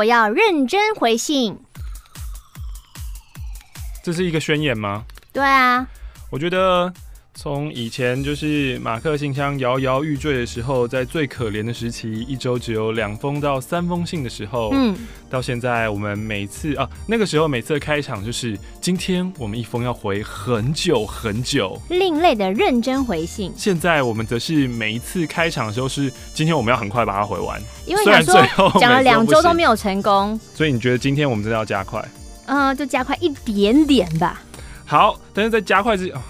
我要认真回信。这是一个宣言吗？对啊，我觉得从以前就是马克信箱摇摇欲坠的时候，在最可怜的时期，一周只有两封到三封信的时候，嗯，到现在我们每次啊，那个时候每次的开场就是今天我们一封要回很久很久，另类的认真回信。现在我们则是每一次开场的时候是今天我们要很快把它回完，因为想说讲了两周都没有成功，所以你觉得今天我们真的要加快？嗯，就加快一点点吧。好，但是在加快之前，哦，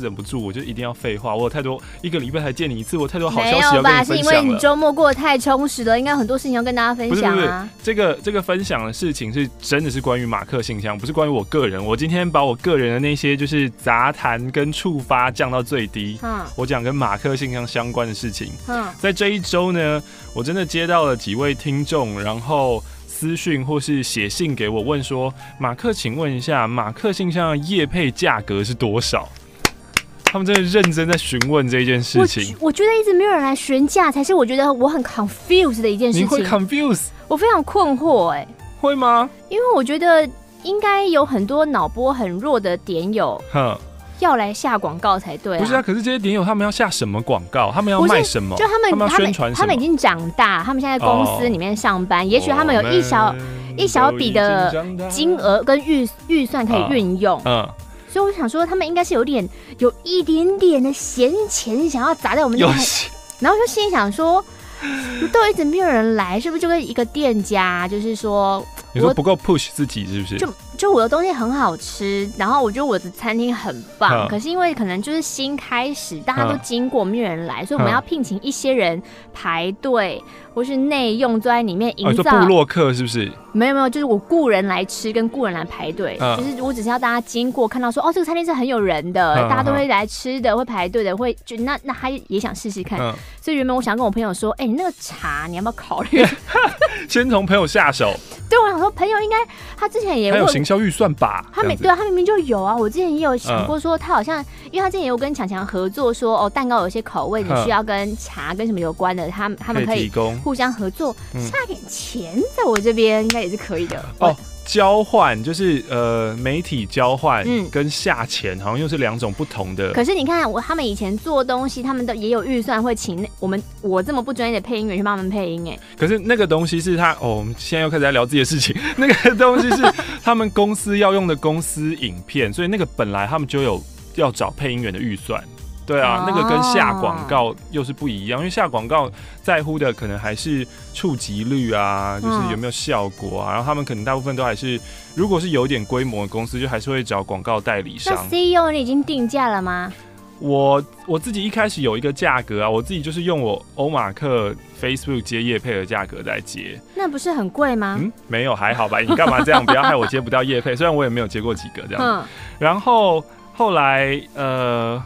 忍不住，我就一定要废话。我有太多一个礼拜才见你一次，我太多好消息要跟你分享了。吧？是因为你周末过得太充实了，应该有很多事情要跟大家分享啊。不是不是，这个这个分享的事情是真的是关于马克信箱，不是关于我个人。我今天把我个人的那些就是杂谈跟触发降到最低。嗯，我讲跟马克信箱相关的事情。嗯，在这一周呢，我真的接到了几位听众，然后。私讯或是写信给我问说，马克，请问一下，马克信箱的业配价格是多少？他们真的认真在询问这件事情。我，我觉得一直没有人来询价，才是我觉得我很 confused 的一件事情。你会 confuse？我非常困惑，哎，会吗？因为我觉得应该有很多脑波很弱的点友。哼。要来下广告才对啊！不是啊，可是这些点友他们要下什么广告？他们要卖什么？就他们，他们宣传什么？他们已经长大，他们现在在公司里面上班，哦、也许他们有一小一小笔的金额跟预预算可以运用。嗯、哦，所以我想说，他们应该是有点有一点点的闲钱想要砸在我们这里，然后就心里想说，都一直没有人来，是不是就跟一个店家，就是说。你说不够 push 自己是不是？就就我的东西很好吃，然后我觉得我的餐厅很棒，嗯、可是因为可能就是新开始，大家都经过，没有人来，嗯、所以我们要聘请一些人排队。或是内用坐在里面营造、哦、部落客是不是？没有没有，就是我雇人来吃，跟雇人来排队。嗯、就是我只是要大家经过看到说，哦，这个餐厅是很有人的，嗯、大家都会来吃的，嗯、会排队的，会就那那他也想试试看。嗯、所以原本我想跟我朋友说，哎、欸，你那个茶你要不要考虑？先从朋友下手。对，我想说朋友应该他之前也有行销预算吧？他没对啊，他明明就有啊。我之前也有想过说，他好像、嗯、因为他之前也有跟强强合作说，说哦，蛋糕有些口味你需要跟茶跟什么有关的，他他们可以提供。互相合作，下点钱在我这边应该也是可以的哦。交换就是呃媒体交换，嗯，跟下钱好像又是两种不同的。可是你看我他们以前做东西，他们都也有预算会请我们我这么不专业的配音员去帮他们配音哎。可是那个东西是他哦，我们现在又开始在聊自己的事情。那个东西是他们公司要用的公司影片，所以那个本来他们就有要找配音员的预算。对啊，那个跟下广告又是不一样，因为下广告在乎的可能还是触及率啊，就是有没有效果啊。然后他们可能大部分都还是，如果是有点规模的公司，就还是会找广告代理商。那 CEO 你已经定价了吗？我我自己一开始有一个价格啊，我自己就是用我欧马克 Facebook 接业配的价格在接。那不是很贵吗？嗯，没有，还好吧。你干嘛这样？不要害我接不到业配。虽然我也没有接过几个这样。嗯。然后后来呃。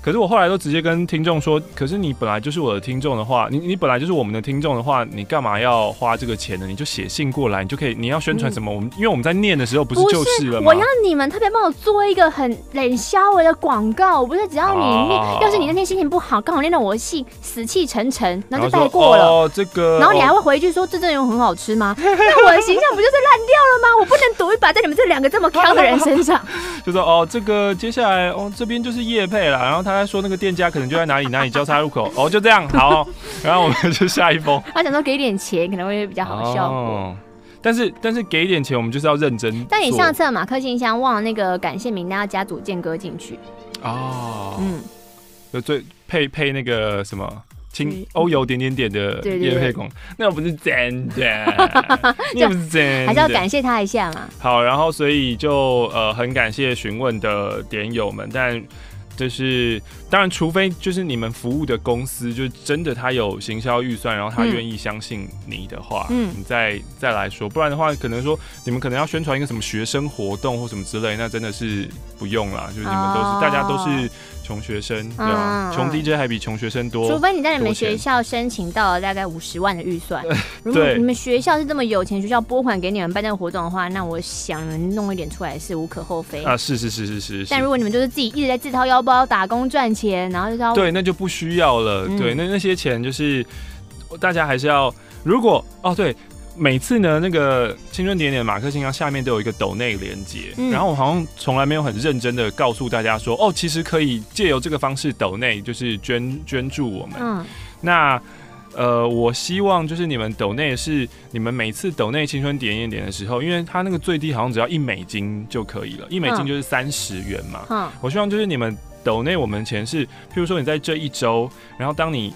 可是我后来都直接跟听众说，可是你本来就是我的听众的话，你你本来就是我们的听众的话，你干嘛要花这个钱呢？你就写信过来，你就可以，你要宣传什么？我们、嗯、因为我们在念的时候不是就是了吗？我要你们特别帮我做一个很冷销微的广告，不是只要你念，啊、要是你那天心情不好，刚好念到我的信，死气沉沉，然后就带过了。哦，这个。然后你还会回去说，这阵容很好吃吗？那我的形象不就是烂掉了吗？我不能赌一把在你们这两个这么坑的人身上。就说哦，这个接下来哦，这边就是叶配了，然后他。在说那个店家可能就在哪里哪里交叉路口哦，就这样 好，然后我们就下一封。他想说给点钱可能会比较好效果，哦、但是但是给点钱我们就是要认真。但你上次马克信箱忘了那个感谢名单要加组建歌进去哦，嗯，就最配配那个什么青欧游点点点的叶配工，那不是真的，那不是真的，还是要感谢他一下嘛。好，然后所以就呃很感谢询问的点友们，但。就是当然，除非就是你们服务的公司，就真的他有行销预算，然后他愿意相信你的话，嗯，你再再来说，不然的话，可能说你们可能要宣传一个什么学生活动或什么之类，那真的是不用啦，就是你们都是、哦、大家都是。穷学生对吧？穷 DJ 还比穷学生多，除非你在你们学校申请到了大概五十万的预算。如果你们学校是这么有钱，学校拨款给你们办这个活动的话，那我想弄一点出来是无可厚非啊。是是是是是。但如果你们就是自己一直在自掏腰包打工赚钱，然后就对，那就不需要了。嗯、对，那那些钱就是大家还是要。如果哦对。每次呢，那个青春点点马克信箱下面都有一个抖内连接，嗯、然后我好像从来没有很认真的告诉大家说，哦，其实可以借由这个方式抖内，就是捐捐助我们。嗯，那呃，我希望就是你们抖内是你们每次抖内青春点点点的时候，因为它那个最低好像只要一美金就可以了，一美金就是三十元嘛。嗯，我希望就是你们抖内我们钱是，譬如说你在这一周，然后当你。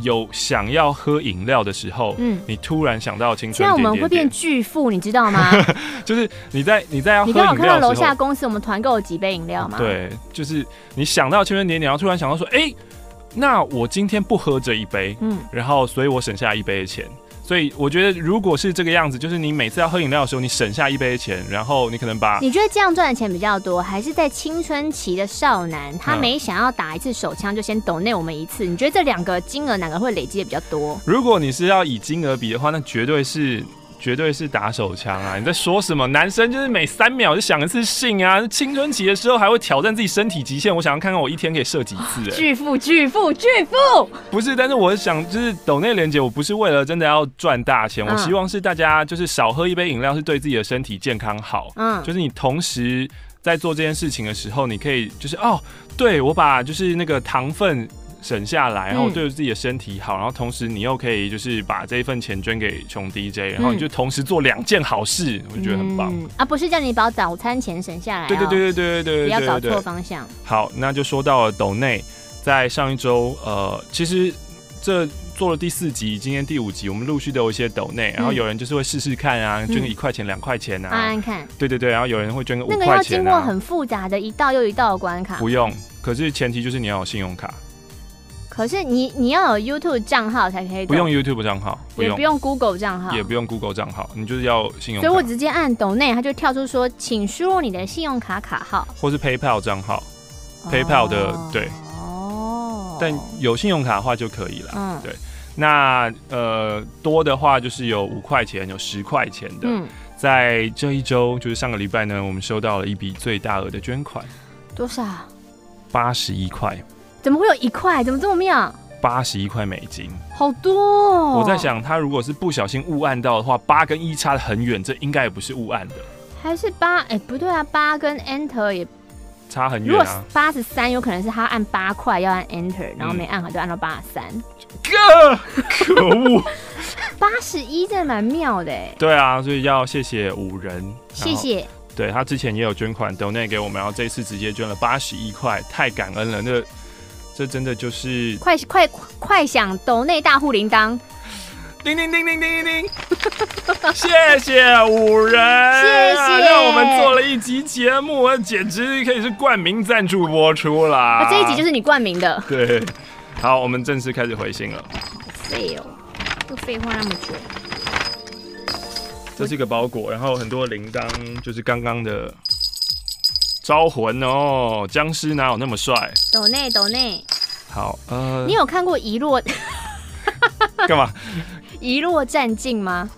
有想要喝饮料的时候，嗯，你突然想到青春点点点，这样我们会变巨富，你知道吗？就是你在你在要喝饮料的时候，你刚好看到楼下公司我们团购了几杯饮料吗？对，就是你想到青春点点，然后突然想到说，哎、欸，那我今天不喝这一杯，嗯，然后所以我省下一杯的钱。所以我觉得，如果是这个样子，就是你每次要喝饮料的时候，你省下一杯钱，然后你可能把……你觉得这样赚的钱比较多，还是在青春期的少男，他每想要打一次手枪就先抖内我们一次？你觉得这两个金额哪个会累积的比较多？如果你是要以金额比的话，那绝对是。绝对是打手枪啊！你在说什么？男生就是每三秒就想一次性啊！青春期的时候还会挑战自己身体极限。我想要看看我一天可以射几次。巨富，巨富，巨富！不是，但是我想就是抖内连接，我不是为了真的要赚大钱，我希望是大家就是少喝一杯饮料，是对自己的身体健康好。嗯，就是你同时在做这件事情的时候，你可以就是哦，对我把就是那个糖分。省下来，然后对自己的身体好，嗯、然后同时你又可以就是把这一份钱捐给穷 DJ，然后你就同时做两件好事，我觉得很棒、嗯、啊！不是叫你把早餐钱省下来、哦，对对对对对对，不要搞错方向。好，那就说到了抖内，在上一周，呃，其实这做了第四集，今天第五集，我们陆续都有一些抖内，然后有人就是会试试看啊，捐个一块钱、两块钱啊，按按看，对对对，然后有人会捐个五块钱、啊，那个要经过很复杂的一道又一道的关卡，不用，可是前提就是你要有信用卡。可是你你要有 YouTube 账号才可以，不用 YouTube 账号，也不用 Google 账号，也不用 Google 账号，你就是要信用卡。所以我直接按抖内，它就跳出说，请输入你的信用卡。卡。号，或是 PayPal 账号、哦、，PayPal 的对。哦。但有信用卡。的话就可以了。嗯。对。那呃多的话就是有五块钱，有十块钱的。嗯。在这一周，就是上个礼拜呢，我们收到了一笔最大额的捐款。多少？八十一块。怎么会有一块？怎么这么妙？八十一块美金，好多哦！我在想，他如果是不小心误按到的话，八跟一差的很远，这应该也不是误按的。还是八？哎，不对啊，八跟 Enter 也差很远啊。如果八十三，有可能是他按八块要按 Enter，然后没按好就按到八十三。哥，可恶！八十一真的蛮妙的哎。对啊，所以要谢谢五人，谢谢。对，他之前也有捐款 donate 给我们，然后这次直接捐了八十一块，太感恩了。那这真的就是快快快响抖内大户铃铛，叮叮叮叮叮叮叮，谢谢五人，谢谢，让我们做了一集节目，简直可以是冠名赞助播出啦。这一集就是你冠名的，对。好，我们正式开始回信了。废哦，又废话那么久。这是一个包裹，然后很多铃铛，就是刚刚的。招魂哦！僵尸哪有那么帅？抖内抖内，好呃，你有看过遗落 干嘛？遗落战境吗？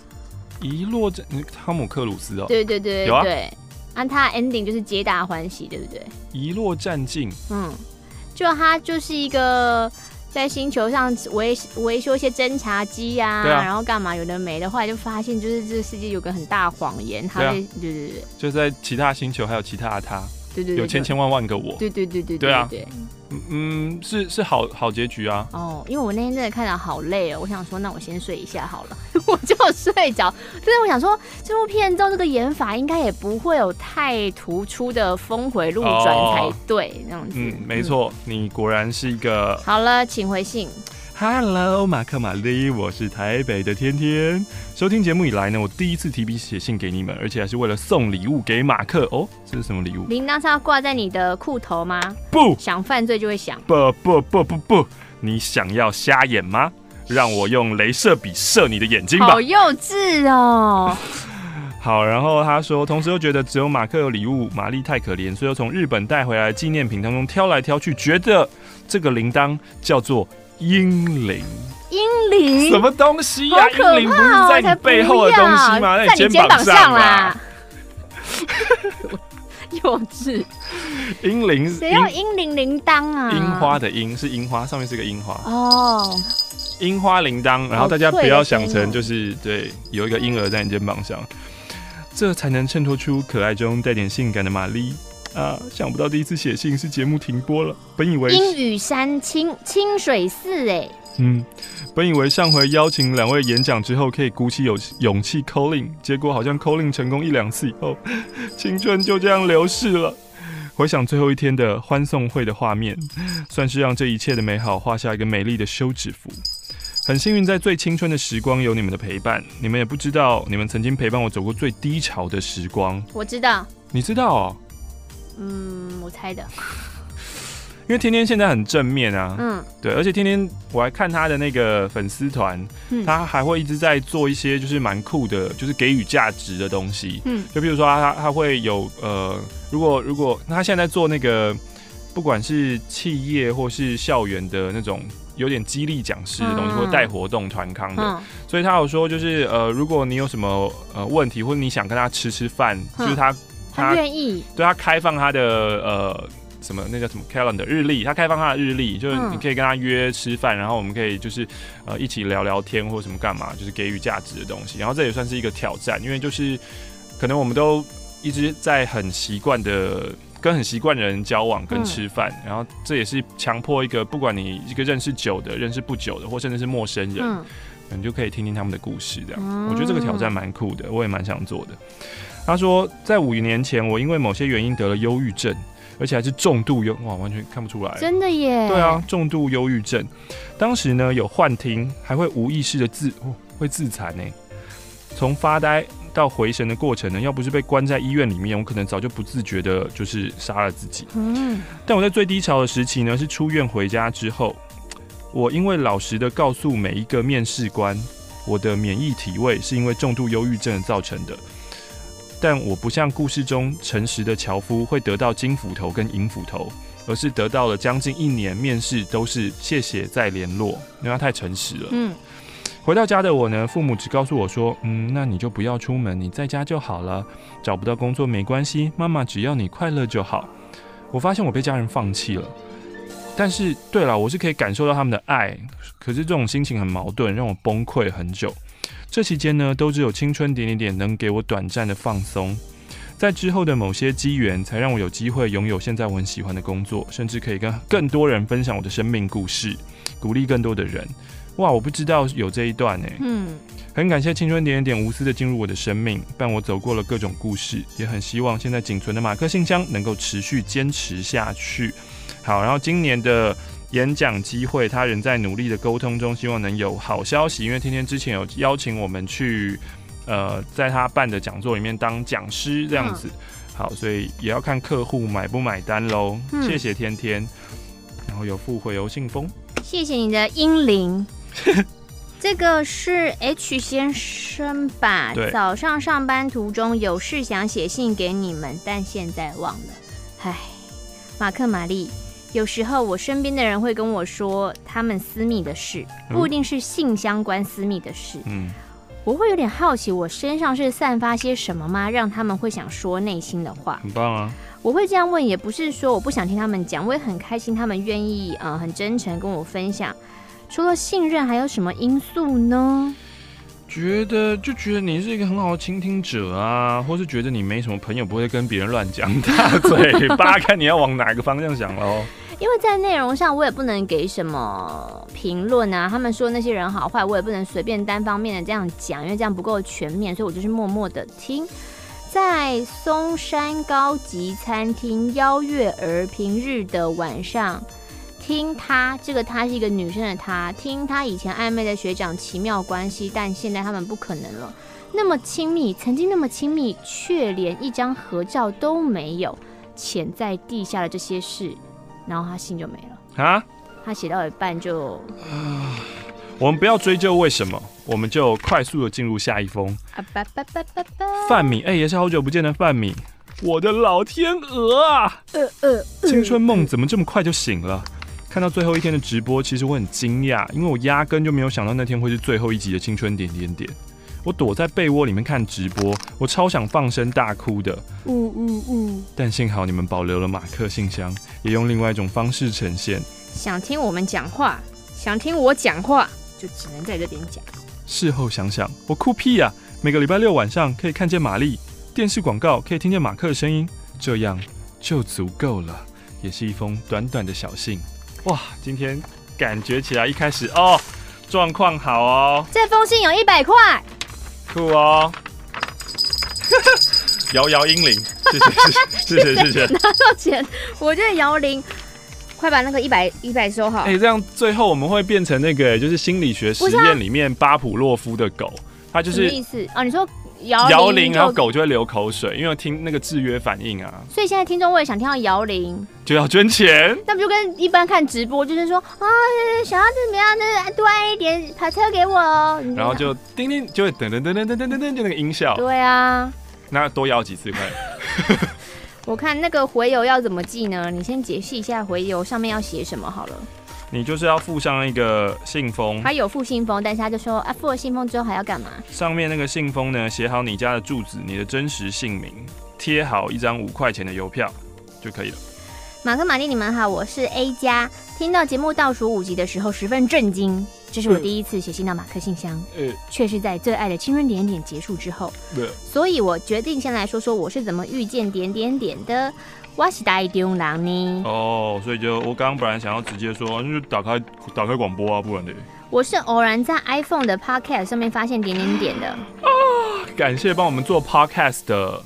遗落战，汤姆克鲁斯哦，对对对，有啊，对，按他 ending 就是皆大欢喜，对不对？遗落战境，嗯，就他就是一个。在星球上维维修一些侦察机呀，然后干嘛有的没的，后来就发现就是这个世界有个很大谎言，他会对对对对，就在其他星球还有其他的他，对对，有千千万万个我，对对对对对啊，嗯，是是好好结局啊。哦，因为我那天真的看到好累哦，我想说那我先睡一下好了，我就睡着。所以我想说这部片照这个演法应该也不会有太突出的峰回路转才对，这样子。嗯，没错，你果然是一个。好了，请回信。Hello，马克玛丽，我是台北的天天。收听节目以来呢，我第一次提笔写信给你们，而且还是为了送礼物给马克哦。这是什么礼物？铃铛是要挂在你的裤头吗？不，想犯罪就会响。不不不不不，你想要瞎眼吗？让我用镭射笔射你的眼睛吧。好幼稚哦。好，然后他说，同时又觉得只有马克有礼物，玛丽太可怜，所以又从日本带回来纪念品当中挑来挑去，觉得这个铃铛叫做。英灵，英灵，什么东西呀？英灵不是在你背后的东西吗？在你肩膀上啦。幼稚。英灵，谁要英灵铃铛啊？樱花的樱是樱花，上面是个樱花。哦。樱花铃铛，然后大家不要想成就是对，有一个婴儿在你肩膀上，这才能衬托出可爱中带点性感的玛丽。啊！想不到第一次写信是节目停播了。本以为阴雨山清清水寺哎，嗯，本以为上回邀请两位演讲之后可以鼓起勇勇气 calling，结果好像 calling 成功一两次以后，青春就这样流逝了。回想最后一天的欢送会的画面，算是让这一切的美好画下一个美丽的休止符。很幸运在最青春的时光有你们的陪伴，你们也不知道你们曾经陪伴我走过最低潮的时光。我知道，你知道哦。嗯，我猜的，因为天天现在很正面啊，嗯，对，而且天天我还看他的那个粉丝团，嗯，他还会一直在做一些就是蛮酷的，就是给予价值的东西，嗯，就比如说他他会有呃，如果如果他现在在做那个，不管是企业或是校园的那种有点激励讲师的东西，嗯，或带活动团康的，嗯，所以他有说就是呃，如果你有什么呃问题，或者你想跟他吃吃饭，嗯，就是他。他愿意对他开放他的呃什么那叫什么 calendar 日历，他开放他的日历，就是你可以跟他约吃饭，然后我们可以就是呃一起聊聊天或什么干嘛，就是给予价值的东西。然后这也算是一个挑战，因为就是可能我们都一直在很习惯的跟很习惯的人交往跟吃饭，然后这也是强迫一个不管你一个认识久的、认识不久的，或甚至是陌生人，你就可以听听他们的故事。这样，我觉得这个挑战蛮酷的，我也蛮想做的。他说，在五年前，我因为某些原因得了忧郁症，而且还是重度忧，哇，完全看不出来，真的耶。对啊，重度忧郁症。当时呢，有幻听，还会无意识的自，哦，会自残呢。从发呆到回神的过程呢，要不是被关在医院里面，我可能早就不自觉的，就是杀了自己。嗯。但我在最低潮的时期呢，是出院回家之后，我因为老实的告诉每一个面试官，我的免疫体位是因为重度忧郁症造成的。但我不像故事中诚实的樵夫会得到金斧头跟银斧头，而是得到了将近一年面试都是谢谢再联络，因为他太诚实了。嗯，回到家的我呢，父母只告诉我说，嗯，那你就不要出门，你在家就好了，找不到工作没关系，妈妈只要你快乐就好。我发现我被家人放弃了，但是对了，我是可以感受到他们的爱，可是这种心情很矛盾，让我崩溃很久。这期间呢，都只有青春点点点能给我短暂的放松，在之后的某些机缘，才让我有机会拥有现在我很喜欢的工作，甚至可以跟更多人分享我的生命故事，鼓励更多的人。哇，我不知道有这一段呢。嗯，很感谢青春点点点无私的进入我的生命，伴我走过了各种故事，也很希望现在仅存的马克信箱能够持续坚持下去。好，然后今年的。演讲机会，他仍在努力的沟通中，希望能有好消息。因为天天之前有邀请我们去，呃，在他办的讲座里面当讲师这样子。好，所以也要看客户买不买单喽。嗯、谢谢天天，然后有附回邮信封。谢谢你的英灵，这个是 H 先生吧？对。早上上班途中有事想写信给你们，但现在忘了。唉，马克玛丽。有时候我身边的人会跟我说他们私密的事，不一定是性相关私密的事。嗯，我会有点好奇，我身上是散发些什么吗？让他们会想说内心的话。很棒啊！我会这样问，也不是说我不想听他们讲，我也很开心他们愿意，嗯，很真诚跟我分享。除了信任，还有什么因素呢？觉得就觉得你是一个很好的倾听者啊，或是觉得你没什么朋友，不会跟别人乱讲大嘴巴，看你要往哪个方向想喽。因为在内容上，我也不能给什么评论啊。他们说那些人好坏，我也不能随便单方面的这样讲，因为这样不够全面，所以我就是默默的听。在松山高级餐厅邀月儿平日的晚上，听他这个他是一个女生的他，听他以前暧昧的学长奇妙关系，但现在他们不可能了。那么亲密，曾经那么亲密，却连一张合照都没有，潜在地下的这些事，然后他信就没了啊！他写到一半就……啊，我们不要追究为什么，我们就快速的进入下一封。范米，哎，也是好久不见的范米，我的老天鹅啊！呃呃，青春梦怎么这么快就醒了？看到最后一天的直播，其实我很惊讶，因为我压根就没有想到那天会是最后一集的青春点点点。我躲在被窝里面看直播，我超想放声大哭的。呜呜呜！但幸好你们保留了马克信箱，也用另外一种方式呈现。想听我们讲话，想听我讲话，就只能在这边讲。事后想想，我哭屁呀、啊！每个礼拜六晚上可以看见玛丽，电视广告可以听见马克的声音，这样就足够了。也是一封短短的小信。哇，今天感觉起来一开始哦，状况好哦。这封信有一百块。酷哦！摇摇英灵，谢谢谢谢谢谢。拿到钱，我就摇铃，快把那个一百一百收好。哎、欸，这样最后我们会变成那个，就是心理学实验里面巴甫洛夫的狗，它就是什么意思啊？你说摇摇铃，然后狗就会流口水，因为听那个制约反应啊。所以现在听众我也想听到摇铃，就要捐钱。那不就跟一般看直播，就是说啊，想要怎么样，就是多按一点跑车给我哦。然后就叮叮，就会噔噔噔噔噔噔噔噔，就那个音效。对啊，那多摇几次快？我看那个回邮要怎么寄呢？你先解释一下回邮上面要写什么好了。你就是要附上一个信封，他有附信封，但是他就说啊，附了信封之后还要干嘛？上面那个信封呢，写好你家的住址、你的真实姓名，贴好一张五块钱的邮票就可以了。马克、玛丽，你们好，我是 A 加。听到节目倒数五集的时候，十分震惊，这是我第一次写信到马克信箱，呃，却是在最爱的青春点点结束之后，呃，所以我决定先来说说我是怎么遇见点点点的。我是台中人呢。哦，所以就我刚刚本来想要直接说，那就打开打开广播啊，不然的。我是偶然在 iPhone 的 Podcast 上面发现点点点的。啊，感谢帮我们做 Podcast 的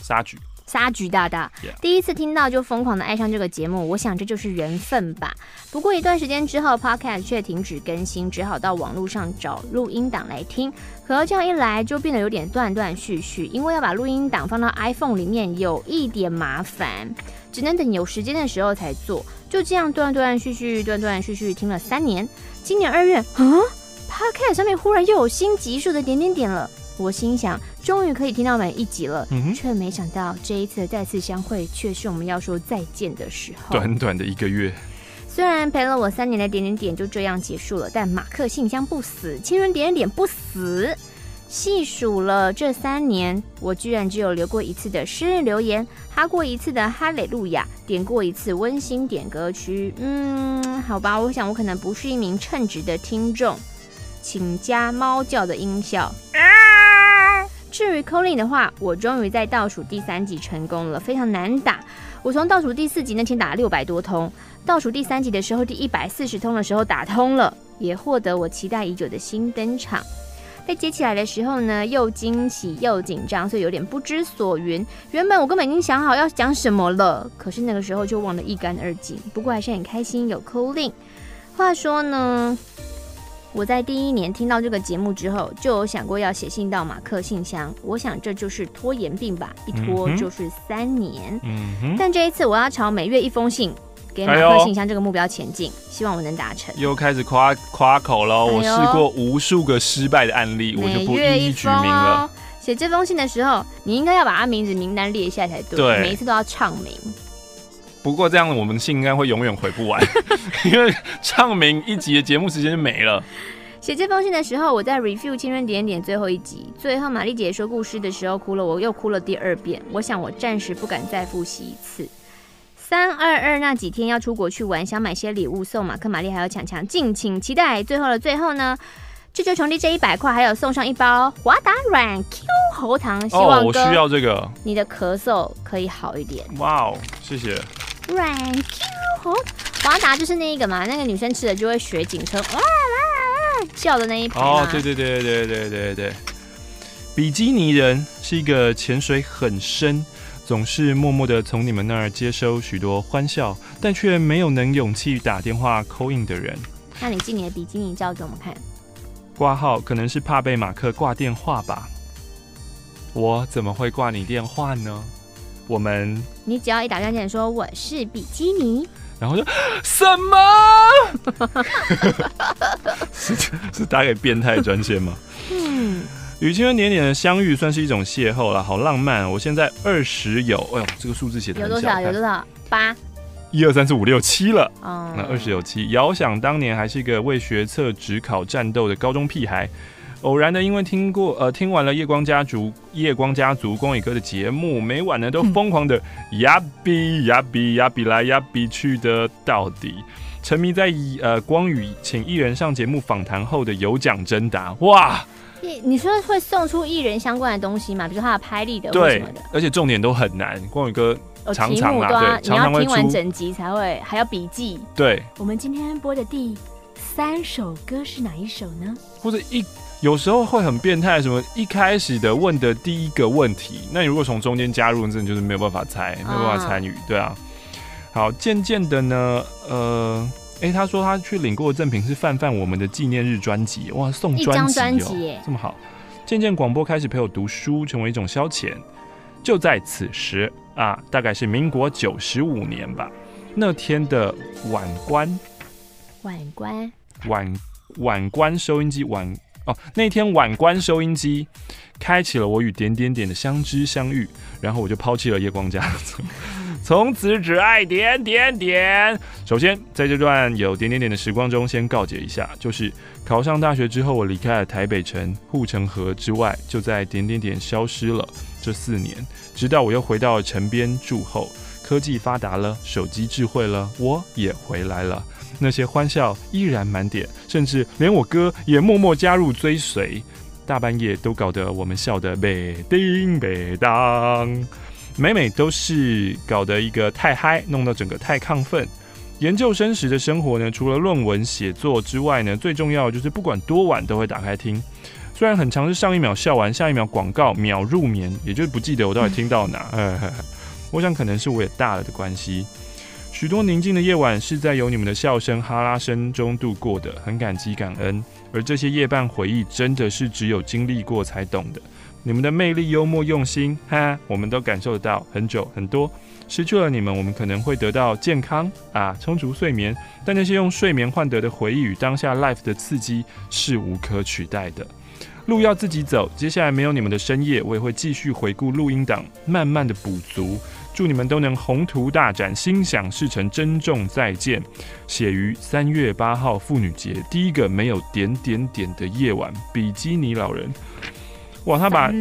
沙橘。沙菊大大.第一次听到就疯狂的爱上这个节目，我想这就是缘分吧。不过一段时间之后，Podcast 却停止更新，只好到网络上找录音档来听。可这样一来，就变得有点断断续续，因为要把录音档放到 iPhone 里面有一点麻烦，只能等有时间的时候才做。就这样断断续续，断断续续听了三年。今年二月，啊，Podcast 上面忽然又有新集数的点点点了。我心想，终于可以听到每一集了，嗯、却没想到这一次的再次相会，却是我们要说再见的时候。短短的一个月，虽然陪了我三年的点点点就这样结束了，但马克信箱不死，青春点点点不死。细数了这三年，我居然只有留过一次的生日留言，哈过一次的哈雷路亚，点过一次温馨点歌曲。嗯，好吧，我想我可能不是一名称职的听众，请加猫叫的音效。至于 Colin 的话，我终于在倒数第三集成功了，非常难打。我从倒数第四集那天打了六百多通，倒数第三集的时候，第一百四十通的时候打通了，也获得我期待已久的新登场。被接起来的时候呢，又惊喜又紧张，所以有点不知所云。原本我根本已经想好要讲什么了，可是那个时候就忘得一干二净。不过还是很开心有 Colin。话说呢。我在第一年听到这个节目之后，就有想过要写信到马克信箱。我想这就是拖延病吧，一拖就是三年。嗯。但这一次我要朝每月一封信给马克信箱这个目标前进，希望我能达成。又开始夸夸口了！我试过无数个失败的案例，我就不一一举名了。写这封信的时候，你应该要把他名字名单列一下才对，对，每一次都要唱名。不过这样，我们信应该会永远回不完，因为唱名一集的节目时间就没了。写这封信的时候，我在 review 青春点点最后一集，最后玛丽姐说故事的时候哭了，我又哭了第二遍。我想我暂时不敢再复习一次。三二二那几天要出国去玩，想买些礼物送马克、玛丽还有强强，敬请期待。最后的最后呢，这就从弟这一百块，还有送上一包华达软 Q 喉糖，希望、哦、我需要这个，你的咳嗽可以好一点。哇哦，谢谢。软 Q 喉华达就是那一个嘛，那个女生吃了就会学警车哇哇哇叫的那一排哦，对对对对对对对。比基尼人是一个潜水很深，总是默默的从你们那儿接收许多欢笑，但却没有能勇气打电话 call in 的人。那你寄你的比基尼照给我们看。挂号可能是怕被马克挂电话吧？我怎么会挂你电话呢？我们，你只要一打电话说我是比基尼，然后就 什么？是是打给变态专线吗？嗯，与青春点点的相遇算是一种邂逅了，好浪漫。我现在二十有，哎呦，这个数字写的有多少？有多少？八。一二三四五六七了。哦，那二十有七。遥想当年还是一个为学测只考战斗的高中屁孩。偶然的，因为听过呃听完了夜光家族夜光家族光宇哥的节目，每晚呢都疯狂的呀比呀比呀比来呀比去的到底，沉迷在呃光宇请艺人上节目访谈后的有奖征答，哇！你你说会送出艺人相关的东西吗？比如说他的拍立得对什么的，而且重点都很难，光宇哥常常啦，对，常常会你要听完整集才会还要笔记。对，我们今天播的第三首歌是哪一首呢？或者一。有时候会很变态，什么一开始的问的第一个问题，那你如果从中间加入，真的就是没有办法猜，没有办法参与，对啊。好，渐渐的呢，呃，哎、欸，他说他去领过的赠品是范范我们的纪念日专辑，哇，送专辑哦，这么好。渐渐广播开始陪我读书，成为一种消遣。就在此时啊，大概是民国九十五年吧，那天的晚关，晚关，晚晚关收音机晚。那天晚关收音机，开启了我与点点点的相知相遇，然后我就抛弃了夜光家族，从此只爱点点点。首先，在这段有点点点的时光中，先告诫一下，就是考上大学之后，我离开了台北城护城河之外，就在点点点消失了这四年，直到我又回到了城边住后，科技发达了，手机智慧了，我也回来了。那些欢笑依然满点，甚至连我哥也默默加入追随。大半夜都搞得我们笑得北叮北当，每每都是搞得一个太嗨，弄到整个太亢奋。研究生时的生活呢，除了论文写作之外呢，最重要就是不管多晚都会打开听。虽然很常是上一秒笑完，下一秒广告，秒入眠，也就是不记得我到底听到哪。我想可能是我也大了的关系。许多宁静的夜晚是在有你们的笑声、哈拉声中度过的，很感激、感恩。而这些夜半回忆，真的是只有经历过才懂的。你们的魅力、幽默、用心，哈，我们都感受得到。很久很多，失去了你们，我们可能会得到健康啊，充足睡眠。但那些用睡眠换得的回忆与当下 life 的刺激是无可取代的。路要自己走，接下来没有你们的深夜，我也会继续回顾录音档，慢慢的补足。祝你们都能宏图大展，心想事成，珍重再见。写于三月八号妇女节第一个没有点点点的夜晚，比基尼老人。哇，他把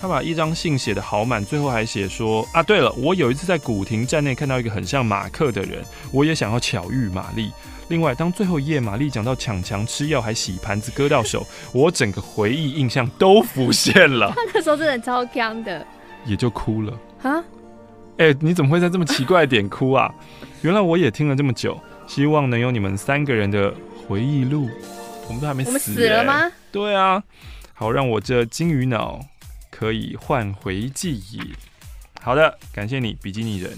他把一张信写得好满，最后还写说啊，对了，我有一次在古亭站内看到一个很像马克的人，我也想要巧遇玛丽。另外，当最后一页玛丽讲到抢强吃药还洗盘子割到手，我整个回忆印象都浮现了。他那时候真的超强的，也就哭了。啊，哎、欸，你怎么会在这么奇怪的点哭啊？原来我也听了这么久，希望能有你们三个人的回忆录。我们都还没死、欸，我们死了吗？对啊，好，让我这金鱼脑可以换回记忆。好的，感谢你，比基尼人。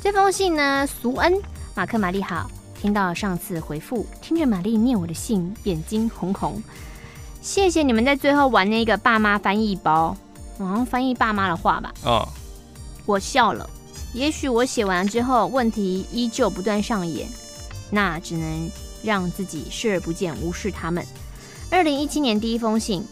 这封信呢，苏恩马克玛丽好，听到上次回复，听着玛丽念我的信，眼睛红红。谢谢你们在最后玩那个爸妈翻译包，好像翻译爸妈的话吧？哦。我笑了，也许我写完之后，问题依旧不断上演，那只能让自己视而不见，无视他们。二零一七年第一封信，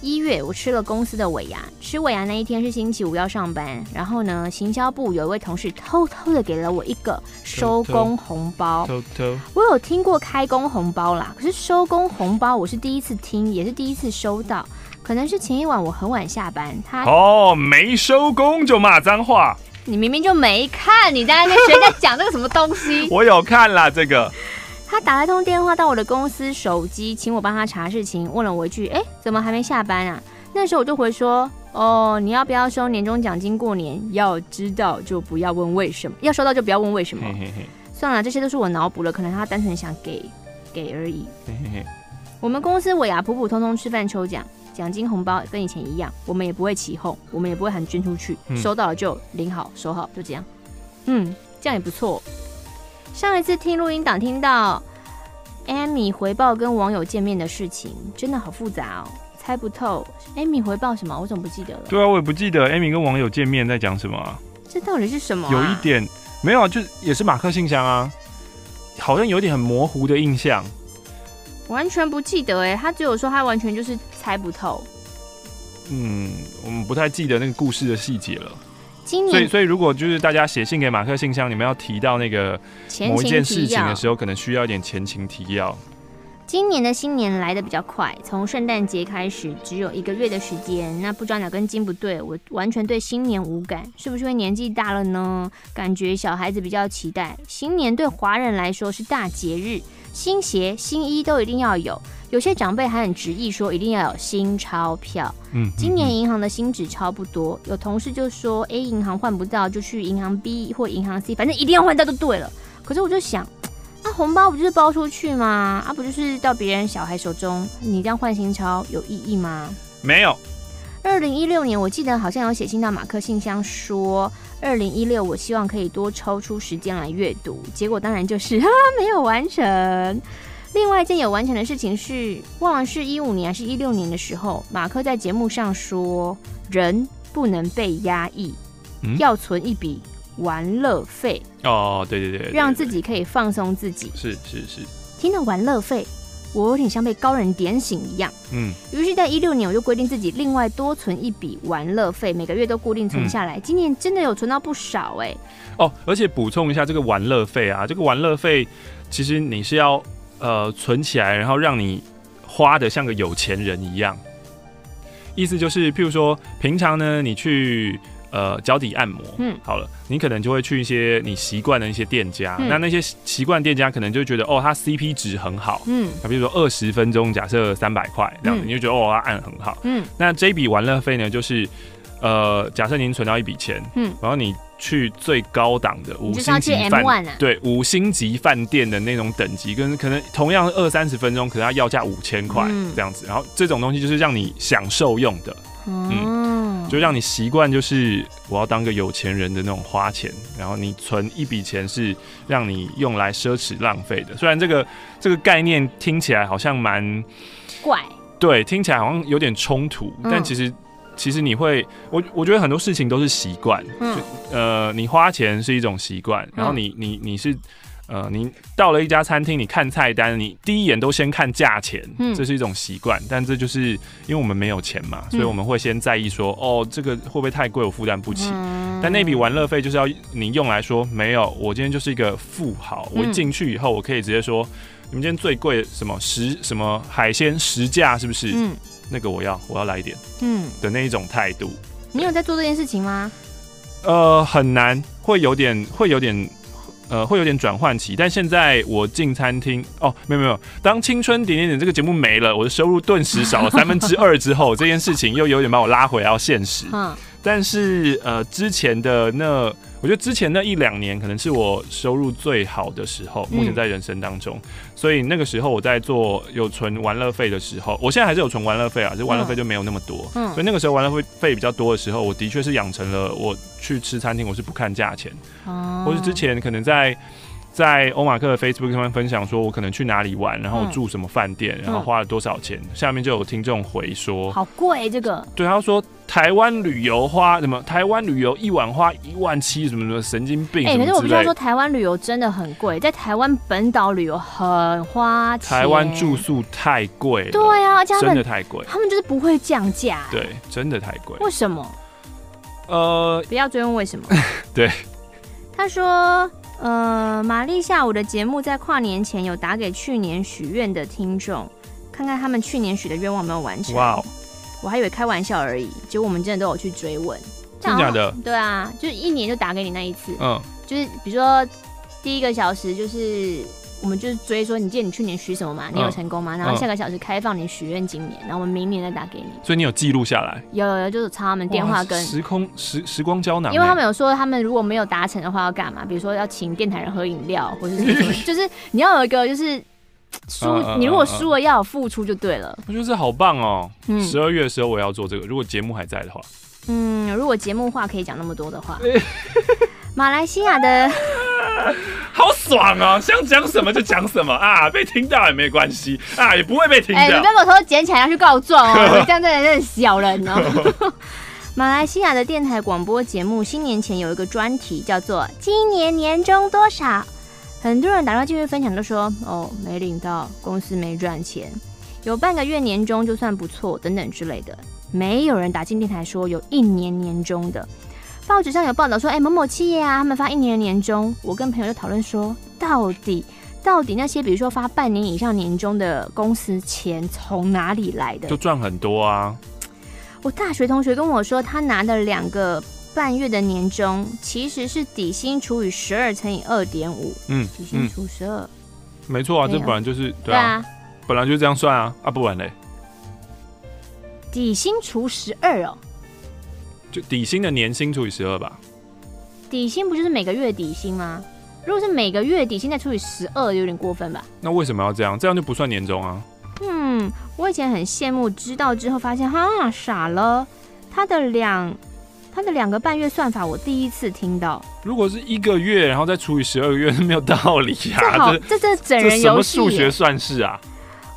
一月我吃了公司的尾牙，吃尾牙那一天是星期五要上班，然后呢，行销部有一位同事偷偷的给了我一个收工红包。偷偷，我有听过开工红包啦，可是收工红包我是第一次听，也是第一次收到。可能是前一晚我很晚下班，他哦没收工就骂脏话，你明明就没看，你在那边谁在讲这个什么东西？我有看啦，这个。他打了通电话到我的公司手机，请我帮他查事情，问了我一句：“哎，怎么还没下班啊？”那时候我就回说：“哦，你要不要收年终奖金过年？要知道就不要问为什么，要收到就不要问为什么。嘿嘿嘿”算了，这些都是我脑补了，可能他单纯想给给而已。我们公司尾牙普普通通吃饭抽奖。奖金红包跟以前一样，我们也不会起哄，我们也不会喊捐出去，嗯、收到了就领好收好，就这样。嗯，这样也不错。上一次听录音档听到 Amy 回报跟网友见面的事情，真的好复杂哦，猜不透。Amy 回报什么？我怎么不记得了？对啊，我也不记得 Amy 跟网友见面在讲什么啊。这到底是什么、啊？有一点没有啊，就也是马克信箱啊，好像有点很模糊的印象。完全不记得哎，他只有说他完全就是猜不透。嗯，我们不太记得那个故事的细节了。今年，所以所以如果就是大家写信给马克信箱，你们要提到那个某一件事情的时候，可能需要一点前情提要。今年的新年来得比较快，从圣诞节开始只有一个月的时间。那不知道哪根筋不对，我完全对新年无感，是不是因为年纪大了呢？感觉小孩子比较期待新年，对华人来说是大节日，新鞋、新衣都一定要有。有些长辈还很执意说一定要有新钞票。嗯，今年银行的新纸钞不多，有同事就说 A 银行换不到，就去银行 B 或银行 C，反正一定要换到就对了。可是我就想。那、啊、红包不就是包出去吗？啊，不就是到别人小孩手中？你这样换新钞有意义吗？没有。二零一六年，我记得好像有写信到马克信箱说，二零一六我希望可以多抽出时间来阅读。结果当然就是哈没有完成。另外一件有完成的事情是，忘了是一五年还是一六年的时候，马克在节目上说，人不能被压抑，嗯、要存一笔。玩乐费哦，对对对，对，让自己可以放松自己。是是是。听到玩乐费，我有点像被高人点醒一样。嗯。于是，在一六年，我就规定自己另外多存一笔玩乐费，每个月都固定存下来。嗯、今年真的有存到不少哎、欸。哦，而且补充一下，这个玩乐费啊，这个玩乐费其实你是要呃存起来，然后让你花的像个有钱人一样。意思就是，譬如说，平常呢，你去。呃，脚底按摩，嗯，好了，你可能就会去一些你习惯的一些店家，嗯、那那些习惯店家可能就觉得，哦，它 CP 值很好，嗯，那比如说二十分钟，假设三百块这样子，嗯、你就觉得哦，它按很好，嗯，那这笔玩乐费呢，就是，呃，假设您存到一笔钱，嗯，然后你去最高档的五星级饭，啊、对，五星级饭店的那种等级，跟可能同样二三十分钟，可能要要价五千块这样子，然后这种东西就是让你享受用的。嗯，就让你习惯，就是我要当个有钱人的那种花钱，然后你存一笔钱是让你用来奢侈浪费的。虽然这个这个概念听起来好像蛮怪，对，听起来好像有点冲突，但其实其实你会，我我觉得很多事情都是习惯，嗯，呃，你花钱是一种习惯，然后你你你是。呃，你到了一家餐厅，你看菜单，你第一眼都先看价钱，嗯，这是一种习惯。但这就是因为我们没有钱嘛，所以我们会先在意说，哦，这个会不会太贵，我负担不起。嗯，但那笔玩乐费就是要你用来说，没有，我今天就是一个富豪，我一进去以后，我可以直接说，你们今天最贵什么十什么海鲜十价是不是？嗯，那个我要，我要来一点，嗯的那一种态度。你有在做这件事情吗？呃，很难，会有点，会有点。呃，会有点转换期，但现在我进餐厅哦，没有没有，当青春点点点这个节目没了，我的收入顿时少了三分之二之后，这件事情又有点把我拉回到现实。但是呃，之前的那。我觉得之前那一两年可能是我收入最好的时候，目前在人生当中，嗯、所以那个时候我在做有存玩乐费的时候，我现在还是有存玩乐费啊，就玩乐费就没有那么多，嗯，所以那个时候玩乐费费比较多的时候，我的确是养成了我去吃餐厅我是不看价钱，哦，或是之前可能在。在欧马克的 Facebook 上面分享说，我可能去哪里玩，然后住什么饭店，嗯、然后花了多少钱。嗯、下面就有听众回说，好贵这个。对，他说台湾旅游花什么？台湾旅游一晚花一万七，什么什么神经病。哎、欸，可是我不知道说台湾旅游真的很贵，在台湾本岛旅游很花钱。台湾住宿太贵了。对啊，真的太贵。他们就是不会降价。对，真的太贵。为什么？呃，不要追问为什么。对。他说。呃，玛丽下午的节目在跨年前有打给去年许愿的听众，看看他们去年许的愿望有没有完成。哇 Wow，我还以为开玩笑而已，结果我们真的都有去追问。真的假的？对啊，就是一年就打给你那一次。嗯，就是比如说第一个小时就是。我们就是追说，你记得你去年许什么吗？你有成功吗？然后下个小时开放你许愿今年，然后我们明年再打给你。所以你有记录下来？有有有，就是查他们电话跟时空时时光胶囊。因为他们有说，他们如果没有达成的话要干嘛？比如说要请电台人喝饮料，或者是 就是你要有一个就是输，你如果输了要有付出就对了。我觉得这好棒哦！十二月的时候我要做这个，如果节目还在的话。嗯，如果节目话可以讲那么多的话，马来西亚的 好爽啊！想讲什么就讲什么啊，被听到也没关系啊，也不会被听到。哎、欸，你不要把我头捡起来要去告状哦，你 这样真的是小人哦。马来西亚的电台广播节目新年前有一个专题，叫做“今年年终多少”。很多人打电话进去分享，都说：“哦，没领到，公司没赚钱，有半个月年终就算不错，等等之类的。”没有人打进电台说有一年年终的。报纸上有报道说：“哎，某某企业啊，他们发一年的年终。”我跟朋友就讨论说：“到底到底那些比如说发半年以上年终的公司，钱从哪里来的？”就赚很多啊。我大学同学跟我说，他拿的两个半月的年终，其实是底薪除以十二乘以二点五。嗯，底薪除十二，没错啊，这本来就是对啊，对啊，本来就这样算啊，啊，不然嘞，底薪除十二哦，就底薪的年薪除以十二吧。底薪不就是每个月底薪吗？如果是每个月底薪再除以十二，有点过分吧？那为什么要这样？这样就不算年终啊？嗯，我以前很羡慕，知道之后发现哈傻了。他的两，他的两个半月算法，我第一次听到。如果是一个月，然后再除以十二个月，是没有道理呀、啊。这好，这这整人游戏。什么数学算式啊？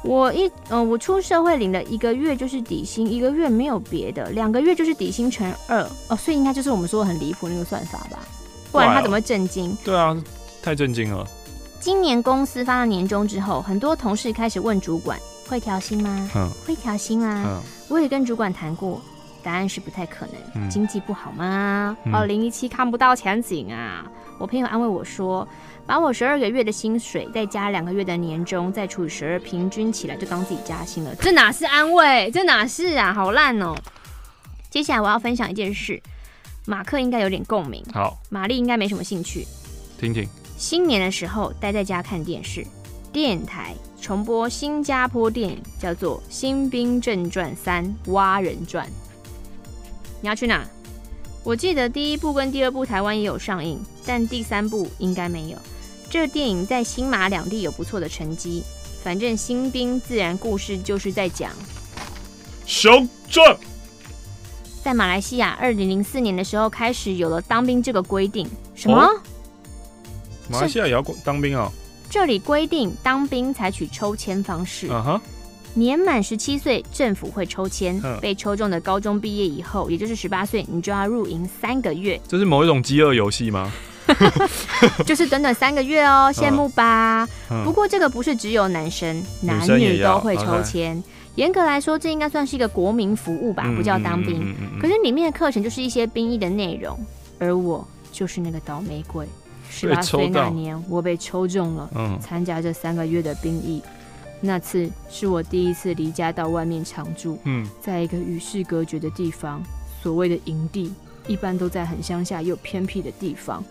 我一，嗯、呃，我出社会领的一个月就是底薪，一个月没有别的，两个月就是底薪乘二哦，所以应该就是我们说的很离谱那个算法吧？不然他怎么会震惊？对啊，太震惊了。今年公司发了年终之后，很多同事开始问主管：“会调薪吗？嗯、会调薪吗？”嗯、我也跟主管谈过，答案是不太可能。嗯、经济不好吗？二零一七看不到前景啊！我朋友安慰我说：“把我十二个月的薪水再加两个月的年终，再除以十二，平均起来就当自己加薪了。”这哪是安慰？这哪是啊？好烂哦！接下来我要分享一件事，马克应该有点共鸣。好，玛丽应该没什么兴趣。听听。新年的时候待在家看电视，电台重播新加坡电影，叫做《新兵正传三：蛙人传》。你要去哪？我记得第一部跟第二部台湾也有上映，但第三部应该没有。这电影在新马两地有不错的成绩。反正新兵自然故事就是在讲小战。在马来西亚，二零零四年的时候开始有了当兵这个规定。什么？哦马来西亚也要当兵啊、哦！这里规定当兵采取抽签方式。嗯哼，年满十七岁，政府会抽签，被抽中的高中毕业以后，也就是十八岁，你就要入营三个月。这是某一种饥饿游戏吗？就是短短三个月哦，羡慕吧？不过这个不是只有男生，男女都会抽签。严格来说，这应该算是一个国民服务吧，不叫当兵。可是里面的课程就是一些兵役的内容，而我就是那个倒霉鬼。十八岁那年，我被抽中了，参加这三个月的兵役。那次是我第一次离家到外面常住，嗯在一个与世隔绝的地方。所谓的营地，一般都在很乡下又偏僻的地方，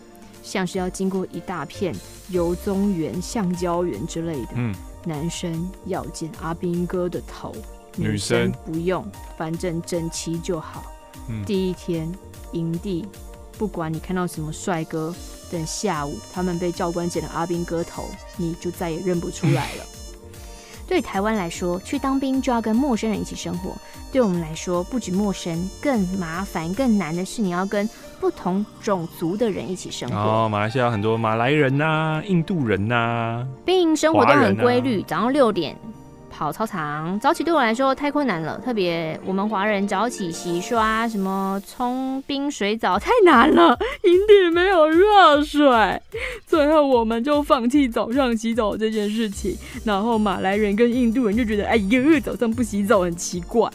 像是要经过一大片油棕园、橡胶园之类的。男生要剪阿兵哥的头，女生不用，反正整齐就好。第一天营地，不管你看到什么帅哥。等下午，他们被教官剪了阿兵哥头，你就再也认不出来了。对台湾来说，去当兵就要跟陌生人一起生活。对我们来说，不止陌生，更麻烦、更难的是你要跟不同种族的人一起生活。哦，马来西亚很多马来人呐、啊、印度人呐、啊，兵营生活都很规律，啊、早上六点。跑操场，早起对我来说太困难了。特别我们华人早起洗刷，什么冲冰水澡太难了，营地没有热水。最后我们就放弃早上洗澡这件事情。然后马来人跟印度人就觉得，哎呦，早上不洗澡很奇怪。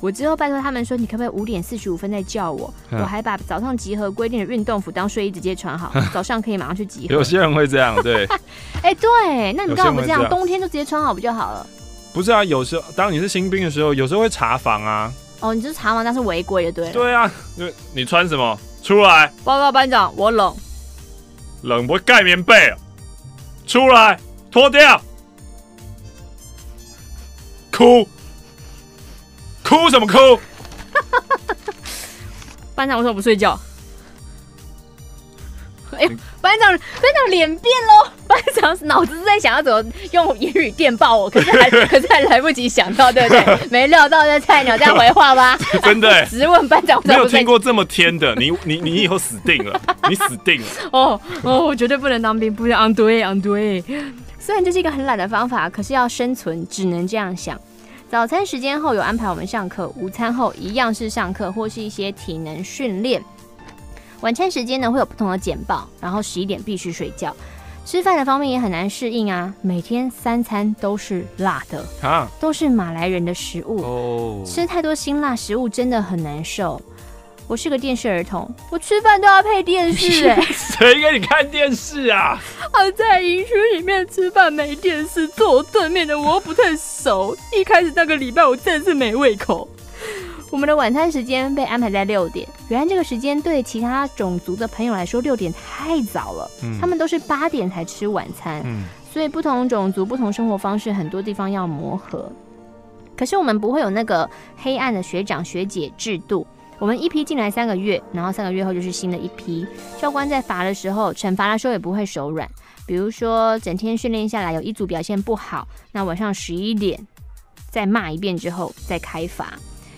我之后拜托他们说，你可不可以五点四十五分再叫我？我还把早上 集合规定的运动服当睡衣直接穿好，早上可以马上去集合。有些人会这样，对。哎，对，那你干嘛不这样？冬天就直接穿好不就好了？不是啊，有时候当你是新兵的时候，有时候会查房啊。哦，你就是查房，但是违规的，对。对啊，你你穿什么？出来！报告班长，我冷。冷不会盖棉被啊！出来，脱掉。哭？哭什么哭？班长为什么不睡觉？哎、班长，班长脸变喽！班长脑子是在想要怎么用言语电报我，可是还 可是还来不及想到，对不对？没料到这菜鸟这样回话吧？真的、欸，直问班长，没有听过这么天的，你你你以后死定了，你死定了！哦哦，我绝对不能当兵，不能安对安对。虽然这是一个很懒的方法，可是要生存只能这样想。早餐时间后有安排我们上课，午餐后一样是上课或是一些体能训练。晚餐时间呢会有不同的简报，然后十一点必须睡觉。吃饭的方面也很难适应啊，每天三餐都是辣的啊，都是马来人的食物哦，吃太多辛辣食物真的很难受。我是个电视儿童，我吃饭都要配电视 哎、欸，谁给你看电视啊？啊，在营区里面吃饭没电视，坐我对面的我又不太熟。一开始那个礼拜我真的是没胃口。我们的晚餐时间被安排在六点，原来这个时间对其他种族的朋友来说六点太早了，嗯、他们都是八点才吃晚餐，嗯、所以不同种族、不同生活方式，很多地方要磨合。可是我们不会有那个黑暗的学长学姐制度。我们一批进来三个月，然后三个月后就是新的一批。教官在罚的时候，惩罚的时候也不会手软。比如说，整天训练下来有一组表现不好，那晚上十一点再骂一遍之后再开罚。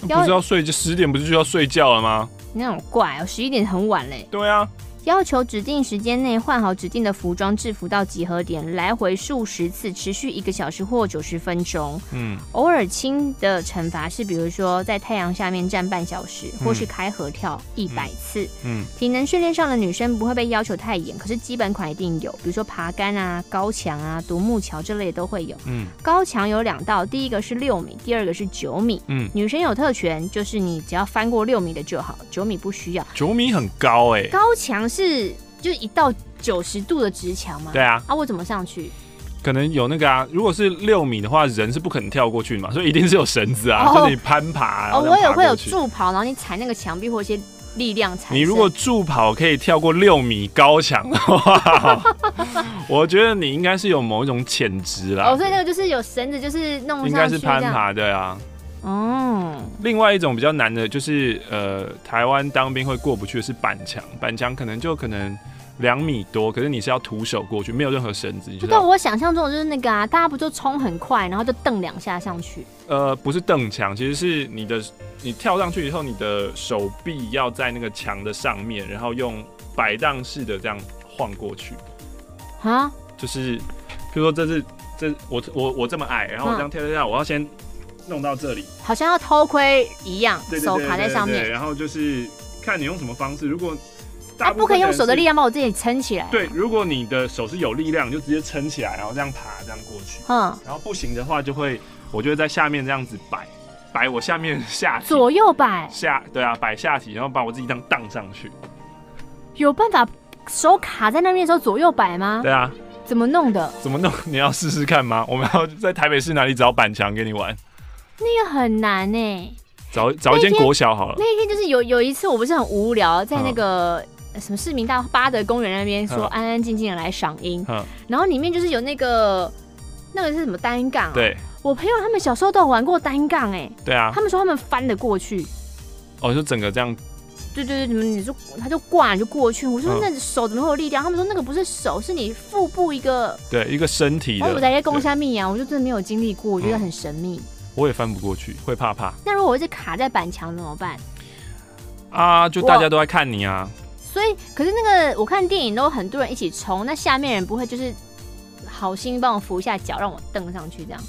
不是要睡就十点不是就要睡觉了吗？你那种怪哦，十一点很晚嘞。对啊。要求指定时间内换好指定的服装制服到集合点，来回数十次，持续一个小时或九十分钟。嗯，偶尔轻的惩罚是，比如说在太阳下面站半小时，或是开合跳一百次。嗯，体能训练上的女生不会被要求太严，可是基本款一定有，比如说爬杆啊、高墙啊、独木桥这类的都会有。嗯，高墙有两道，第一个是六米，第二个是九米。嗯，女生有特权，就是你只要翻过六米的就好，九米不需要。九米很高哎、欸，高墙。是，就一道九十度的直墙吗？对啊，啊，我怎么上去？可能有那个啊，如果是六米的话，人是不可能跳过去的嘛，所以一定是有绳子啊，哦、就是你攀爬。哦，我也会有助跑，然后你踩那个墙壁或一些力量踩。你如果助跑可以跳过六米高墙的话，我觉得你应该是有某一种潜质啦。哦，所以那个就是有绳子，就是弄上去。应该是攀爬，对啊。哦，另外一种比较难的就是，呃，台湾当兵会过不去的是板墙，板墙可能就可能两米多，可是你是要徒手过去，没有任何绳子。就对，我想象中的就是那个啊，大家不就冲很快，然后就蹬两下上去？呃，不是蹬墙，其实是你的，你跳上去以后，你的手臂要在那个墙的上面，然后用摆荡式的这样晃过去。啊？就是，比如说这是这我我我这么矮，然后我这样跳跳跳，我要先。弄到这里，好像要偷窥一样，手卡在上面。然后就是看你用什么方式。如果他、啊、不可以用手的力量把我自己撑起来。对，如果你的手是有力量，你就直接撑起来，然后这样爬，这样过去。嗯。然后不行的话，就会我就会在下面这样子摆摆我下面下体，左右摆下，对啊，摆下体，然后把我自己这样荡上去。有办法手卡在那边的时候左右摆吗？对啊。怎么弄的？怎么弄？你要试试看吗？我们要在台北市哪里找板墙给你玩？那个很难呢、欸，找找一间国小好了。那一天就是有有一次，我不是很无聊，在那个什么市民大巴德公园那边说安安静静的来赏樱，然后里面就是有那个那个是什么单杠、啊？对，我朋友他们小时候都有玩过单杠哎。对啊，他们说他们翻得过去。哦，就整个这样。对对对，你们你就他就挂就过去。我说那手怎么会有力量？他们说那个不是手，是你腹部一个对一个身体的。我在攻山密啊，我就真的没有经历过，我觉得很神秘。我也翻不过去，会怕怕。那如果我一直卡在板墙怎么办？啊，就大家都在看你啊。所以，可是那个我看电影都很多人一起冲，那下面人不会就是好心帮我扶一下脚，让我蹬上去这样？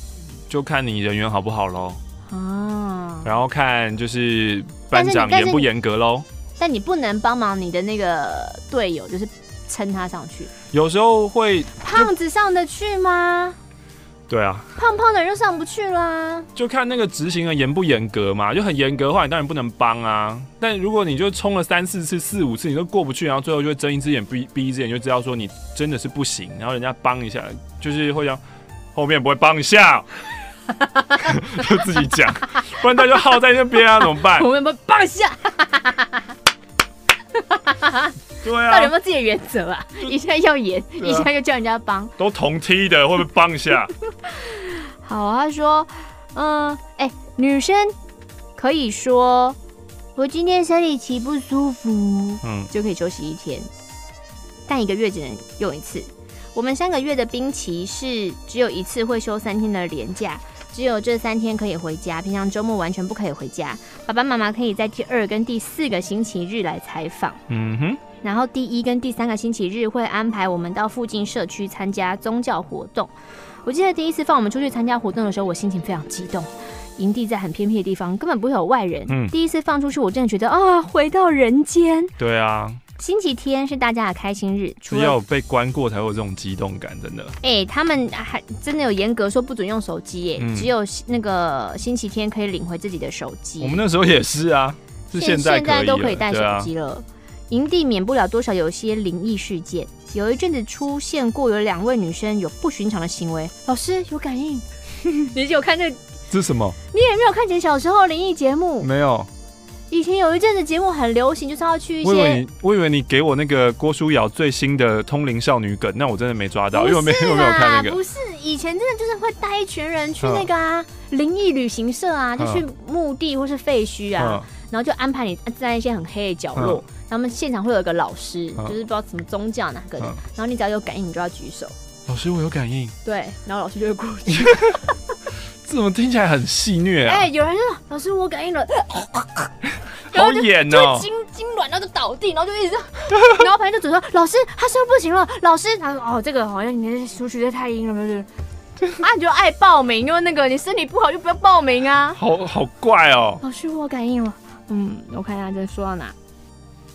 就看你人缘好不好喽。啊。然后看就是班长严不严格喽。但你不能帮忙你的那个队友，就是撑他上去。有时候会。胖子上得去吗？对啊，胖胖的人就上不去啦。就看那个执行的严不严格嘛，就很严格的话，你当然不能帮啊。但如果你就冲了三四次、四五次，你都过不去，然后最后就会睁一只眼闭闭一只眼，就知道说你真的是不行。然后人家帮一下，就是会让后面不会帮一下，就自己讲，不然他就耗在那边啊，怎么办？后面不会帮一下。对啊，到底有没有自己的原则啊？一下要演，啊、一下又叫人家帮，都同梯的，会不会帮一下？好，他说，嗯，哎、欸，女生可以说我今天生理期不舒服，嗯，就可以休息一天。但一个月只能用一次。我们三个月的冰期是只有一次会休三天的连假，只有这三天可以回家，平常周末完全不可以回家。爸爸妈妈可以在第二跟第四个星期日来采访。嗯哼。然后第一跟第三个星期日会安排我们到附近社区参加宗教活动。我记得第一次放我们出去参加活动的时候，我心情非常激动。营地在很偏僻的地方，根本不会有外人。嗯。第一次放出去，我真的觉得啊，回到人间。对啊。星期天是大家的开心日，除了要被关过才会有这种激动感，真的。哎、欸，他们还真的有严格说不准用手机，哎、嗯，只有那个星期天可以领回自己的手机。我们那时候也是啊，是现在现在都可以带手机了。营、啊、地免不了多少有些灵异事件，有一阵子出现过有两位女生有不寻常的行为。老师有感应，你有看这个？这是什么？你也没有看见小时候灵异节目？没有。以前有一阵子节目很流行，就是要去一些。我以为你，我以为你给我那个郭书瑶最新的通灵少女梗，那我真的没抓到，因为我没有没有看那个。不是，以前真的就是会带一群人去那个啊灵异旅行社啊，就去墓地或是废墟啊，然后就安排你在一些很黑的角落，他们现场会有一个老师，就是不知道什么宗教哪个的，然后你只要有感应，你就要举手。老师，我有感应。对，然后老师就会过去。这怎么听起来很戏虐啊？哎、欸，有人说老师我感应了，好演哦，痙痙攣，然后就倒地，然后就一直，然后旁边就主说老师他说不行了，老师他说哦这个好像你的数学太阴了，不是？啊你就爱报名，因为那个你身体不好就不要报名啊，好好怪哦。老师我感应了，嗯，我看一下这说到哪？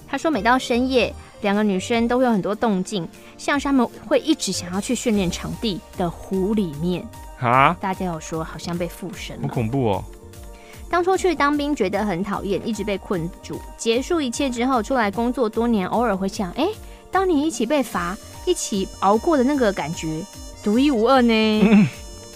他说每到深夜，两个女生都会有很多动静，像是他们会一直想要去训练场地的湖里面。啊！大家有说好像被附身了，好恐怖哦！当初去当兵觉得很讨厌，一直被困住。结束一切之后，出来工作多年，偶尔会想：哎、欸，当年一起被罚、一起熬过的那个感觉，独一无二呢。嗯、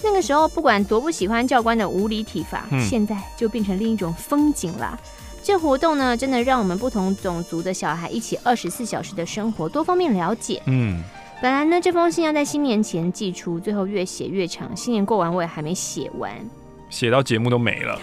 那个时候不管多不喜欢教官的无理体罚，嗯、现在就变成另一种风景啦。这活动呢，真的让我们不同种族的小孩一起二十四小时的生活，多方面了解。嗯。本来呢，这封信要在新年前寄出，最后越写越长。新年过完，我也还没写完，写到节目都没了。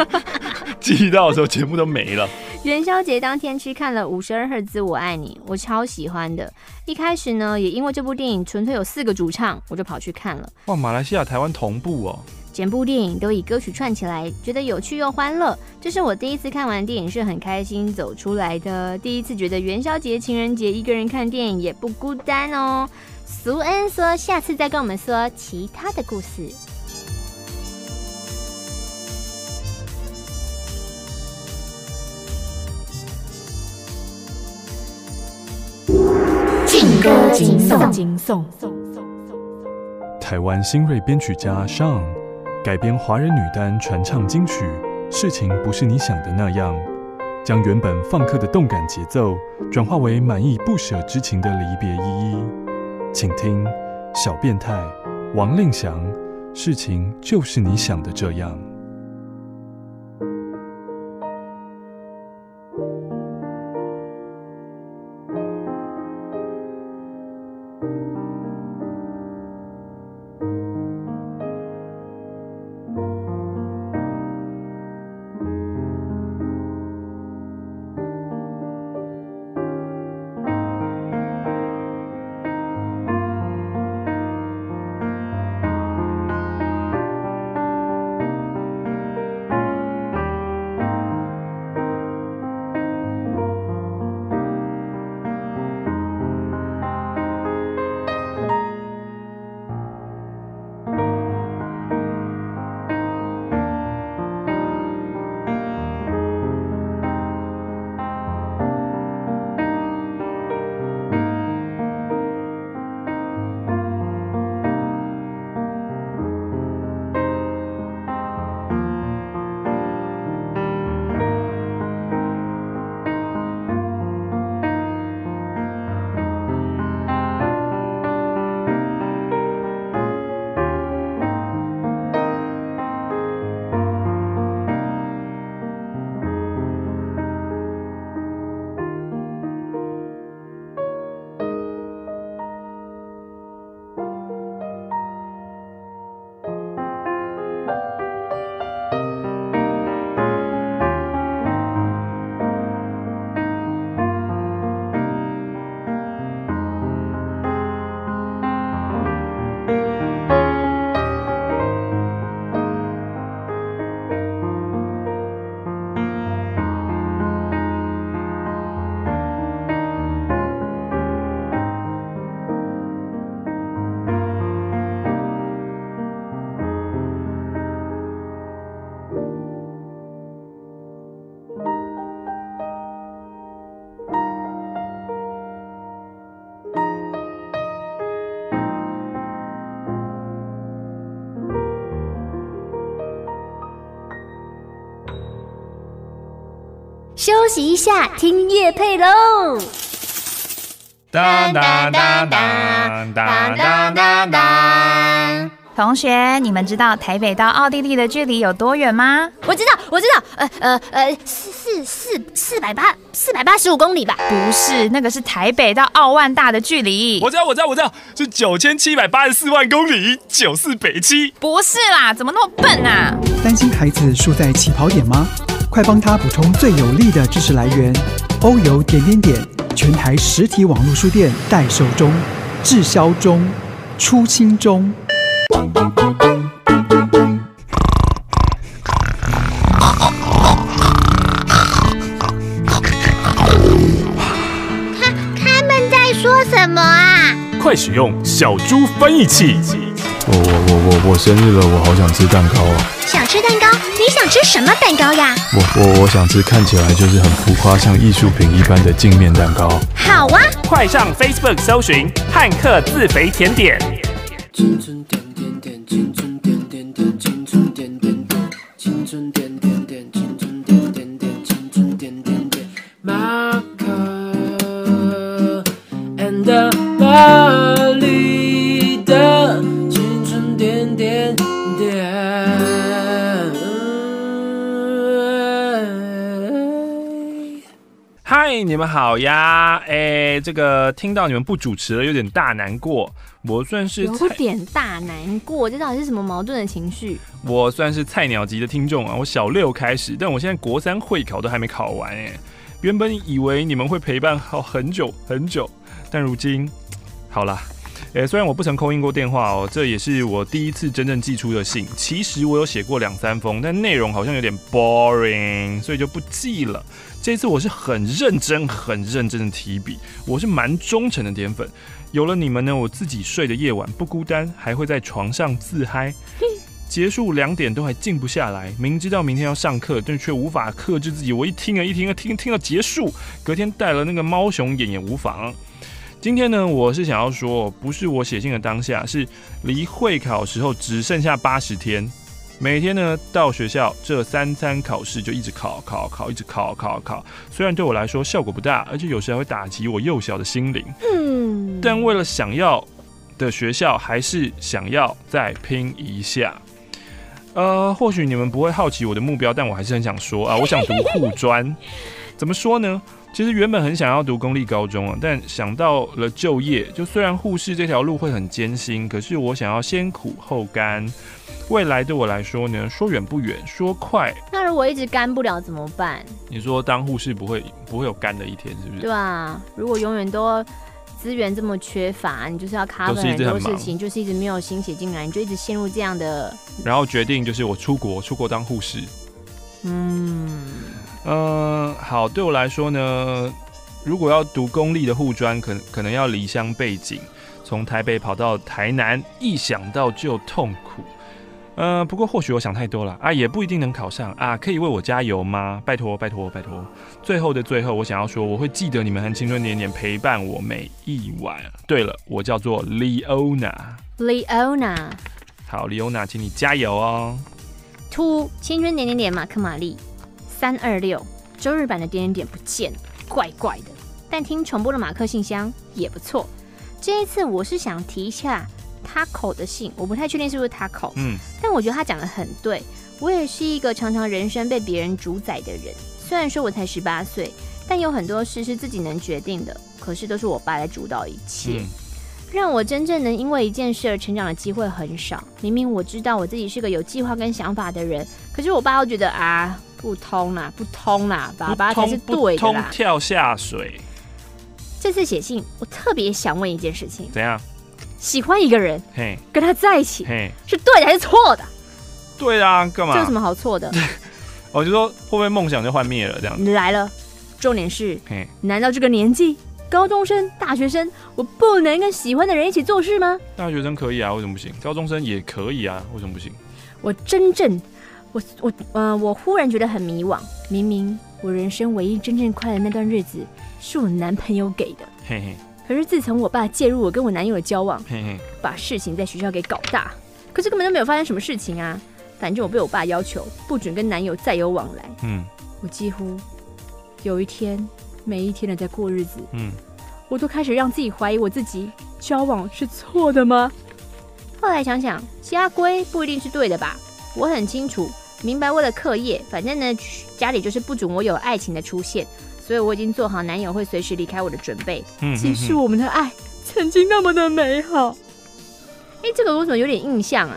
寄到的时候，节目都没了。元宵节当天去看了《五十二赫兹我爱你》，我超喜欢的。一开始呢，也因为这部电影纯粹有四个主唱，我就跑去看了。哇，马来西亚、台湾同步哦。整部电影都以歌曲串起来，觉得有趣又欢乐。这是我第一次看完电影是很开心走出来的，第一次觉得元宵节、情人节一个人看电影也不孤单哦。苏恩说，下次再跟我们说其他的故事。劲歌金颂，金颂，台湾新锐编曲家上。改编华人女单传唱金曲，事情不是你想的那样，将原本放克的动感节奏转化为满意不舍之情的离别依依。请听小变态王令祥，事情就是你想的这样。息一下，听乐配喽。当当当当当当当当。同学，你们知道台北到奥地利的距离有多远吗？我知道，我知道，呃呃呃，四四四四百八四百八十五公里吧？不是，那个是台北到奥万大的距离。我知道，我知道，我知道，是九千七百八十四万公里，九四北七。不是啦，怎么那么笨啊？担心孩子输在起跑点吗？快帮他补充最有力的知识来源，欧游点点点，全台实体网络书店代售中，滞销中，出清中。他他们在说什么啊？快使用小猪翻译器！我我我我我生日了，我好想吃蛋糕啊！想吃蛋糕？你想吃什么蛋糕呀？我我我想吃看起来就是很浮夸，像艺术品一般的镜面蛋糕。好啊！快上 Facebook 搜寻汉克自肥甜点。好呀，哎，这个听到你们不主持了，有点大难过。我算是有点大难过，这到底是什么矛盾的情绪？我算是菜鸟级的听众啊，我小六开始，但我现在国三会考都还没考完哎。原本以为你们会陪伴好很久很久，但如今，好啦，哎，虽然我不曾 call in 过电话哦，这也是我第一次真正寄出的信。其实我有写过两三封，但内容好像有点 boring，所以就不寄了。这次我是很认真、很认真的提笔，我是蛮忠诚的点粉。有了你们呢，我自己睡的夜晚不孤单，还会在床上自嗨。结束两点都还静不下来，明知道明天要上课，但却无法克制自己。我一听啊，一听啊，听听到结束，隔天带了那个猫熊眼也无妨。今天呢，我是想要说，不是我写信的当下，是离会考时候只剩下八十天。每天呢，到学校这三餐考试就一直考考考，一直考考考。虽然对我来说效果不大，而且有时还会打击我幼小的心灵。嗯，但为了想要的学校，还是想要再拼一下。呃，或许你们不会好奇我的目标，但我还是很想说啊，我想读护专。怎么说呢？其实原本很想要读公立高中啊，但想到了就业，就虽然护士这条路会很艰辛，可是我想要先苦后甘。未来对我来说呢，说远不远，说快。那如果一直干不了怎么办？你说当护士不会不会有干的一天，是不是？对啊，如果永远都资源这么缺乏，你就是要 cover 很多事情，就是一直没有心血进来，你就一直陷入这样的。然后决定就是我出国，出国当护士。嗯。嗯、呃，好，对我来说呢，如果要读公立的护专，可能可能要离乡背井，从台北跑到台南，一想到就痛苦。呃，不过或许我想太多了啊，也不一定能考上啊，可以为我加油吗？拜托，拜托，拜托！最后的最后，我想要说，我会记得你们和青春点点陪伴我每一晚。对了，我叫做 Leona。Leona。好，Leona，请你加油哦。To 青春点点点马克玛丽。三二六周日版的点点点不见了，怪怪的。但听重播的马克信箱也不错。这一次我是想提一下 Taco 的信，我不太确定是不是 Taco，嗯，但我觉得他讲的很对。我也是一个常常人生被别人主宰的人。虽然说我才十八岁，但有很多事是自己能决定的，可是都是我爸来主导一切。嗯让我真正能因为一件事而成长的机会很少。明明我知道我自己是个有计划跟想法的人，可是我爸又觉得啊，不通啦，不通啦，爸爸才是对的啦。跳下水。这次写信，我特别想问一件事情：怎样？喜欢一个人，嘿，跟他在一起，嘿，是对的还是错的？对啊，干嘛？这有什么好错的？我就说会不会梦想就幻灭了？这样。你来了，重点是，嘿，难道这个年纪？高中生、大学生，我不能跟喜欢的人一起做事吗？大学生可以啊，为什么不行？高中生也可以啊，为什么不行？我真正，我我呃，我忽然觉得很迷惘。明明我人生唯一真正快乐那段日子是我男朋友给的，嘿嘿。可是自从我爸介入我跟我男友的交往，嘿嘿，把事情在学校给搞大，可是根本就没有发生什么事情啊。反正我被我爸要求不准跟男友再有往来，嗯，我几乎有一天，每一天的在过日子，嗯，我都开始让自己怀疑我自己交往是错的吗？后来想想，家规不一定是对的吧？我很清楚，明白为了课业，反正呢，家里就是不准我有爱情的出现，所以我已经做好男友会随时离开我的准备。嗯，其实我们的爱曾经那么的美好。哎，这个我怎么有点印象啊？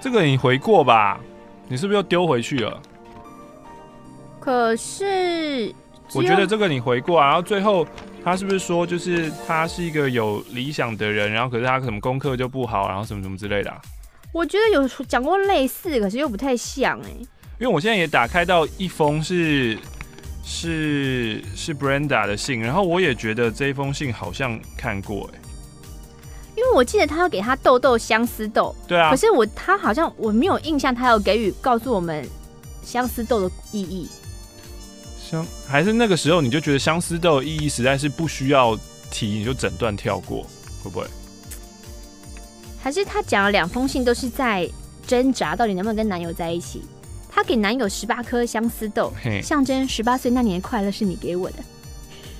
这个你回过吧？你是不是又丢回去了？可是，我觉得这个你回过啊，然后最后他是不是说，就是他是一个有理想的人，然后可是他什么功课就不好，然后什么什么之类的啊？我觉得有讲过类似，可是又不太像哎。因为我现在也打开到一封是是是 Brenda 的信，然后我也觉得这一封信好像看过哎。因为我记得他要给他豆豆相思豆，对啊，可是我他好像我没有印象，他要给予告诉我们相思豆的意义。相还是那个时候你就觉得相思豆的意义实在是不需要提，你就整段跳过，会不会？还是他讲了两封信都是在挣扎，到底能不能跟男友在一起？他给男友十八颗相思豆，象征十八岁那年的快乐是你给我的。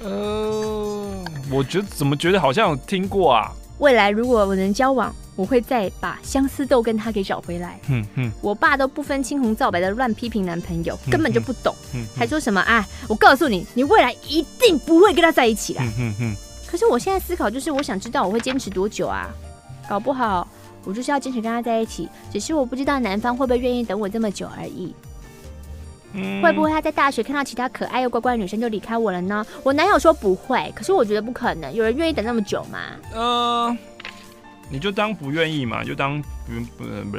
呃，我觉得怎么觉得好像有听过啊？未来如果我能交往，我会再把相思豆跟他给找回来。嗯嗯，我爸都不分青红皂白的乱批评男朋友，根本就不懂，还说什么啊？我告诉你，你未来一定不会跟他在一起的。嗯嗯，可是我现在思考就是，我想知道我会坚持多久啊？搞不好我就是要坚持跟他在一起，只是我不知道男方会不会愿意等我这么久而已。嗯，会不会他在大学看到其他可爱又乖乖的女生就离开我了呢？我男友说不会，可是我觉得不可能，有人愿意等那么久吗？嗯、呃，你就当不愿意嘛，就当不不不不，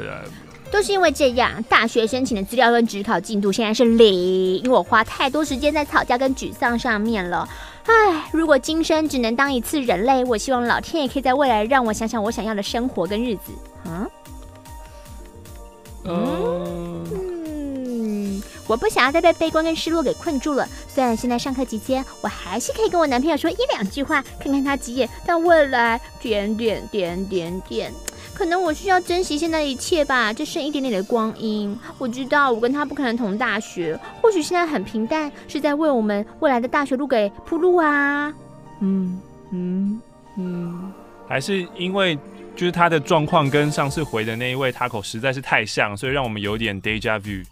都是因为这样。大学申请的资料跟职考进度现在是零，因为我花太多时间在吵架跟沮丧上面了。唉，如果今生只能当一次人类，我希望老天也可以在未来让我想想我想要的生活跟日子。嗯，嗯。嗯我不想要再被悲观跟失落给困住了。虽然现在上课期间，我还是可以跟我男朋友说一两句话，看看他几眼，但未来点点点点点，可能我需要珍惜现在的一切吧。就剩一点点的光阴，我知道我跟他不可能同大学，或许现在很平淡，是在为我们未来的大学路给铺路啊。嗯嗯嗯，还是因为就是他的状况跟上次回的那一位 Taco 实在是太像，所以让我们有点 deja vu。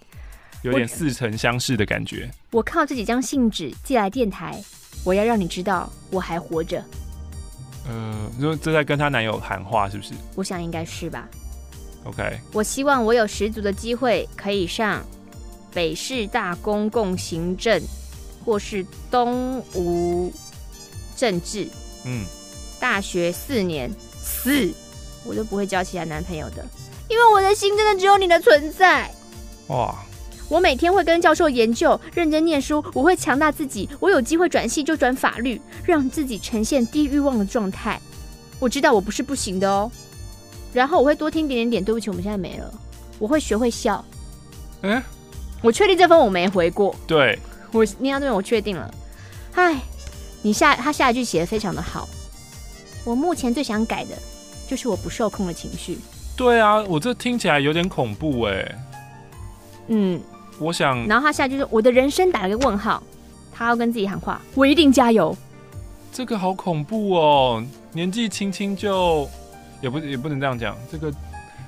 有点似曾相识的感觉。我靠这几张信纸寄来电台，我要让你知道我还活着。呃，就这在跟她男友喊话是不是？我想应该是吧。OK。我希望我有十足的机会可以上北市大公共行政，或是东吴政治。嗯。大学四年四，我都不会交其他男朋友的，因为我的心真的只有你的存在。哇。我每天会跟教授研究，认真念书。我会强大自己，我有机会转系就转法律，让自己呈现低欲望的状态。我知道我不是不行的哦。然后我会多听点点点。对不起，我们现在没了。我会学会笑。嗯、欸，我确定这封我没回过。对，我念到这边我确定了。唉，你下他下一句写的非常的好。我目前最想改的就是我不受控的情绪。对啊，我这听起来有点恐怖哎、欸。嗯。我想，然后他现在就是我的人生打了个问号，他要跟自己喊话，我一定加油。这个好恐怖哦，年纪轻轻就也不也不能这样讲，这个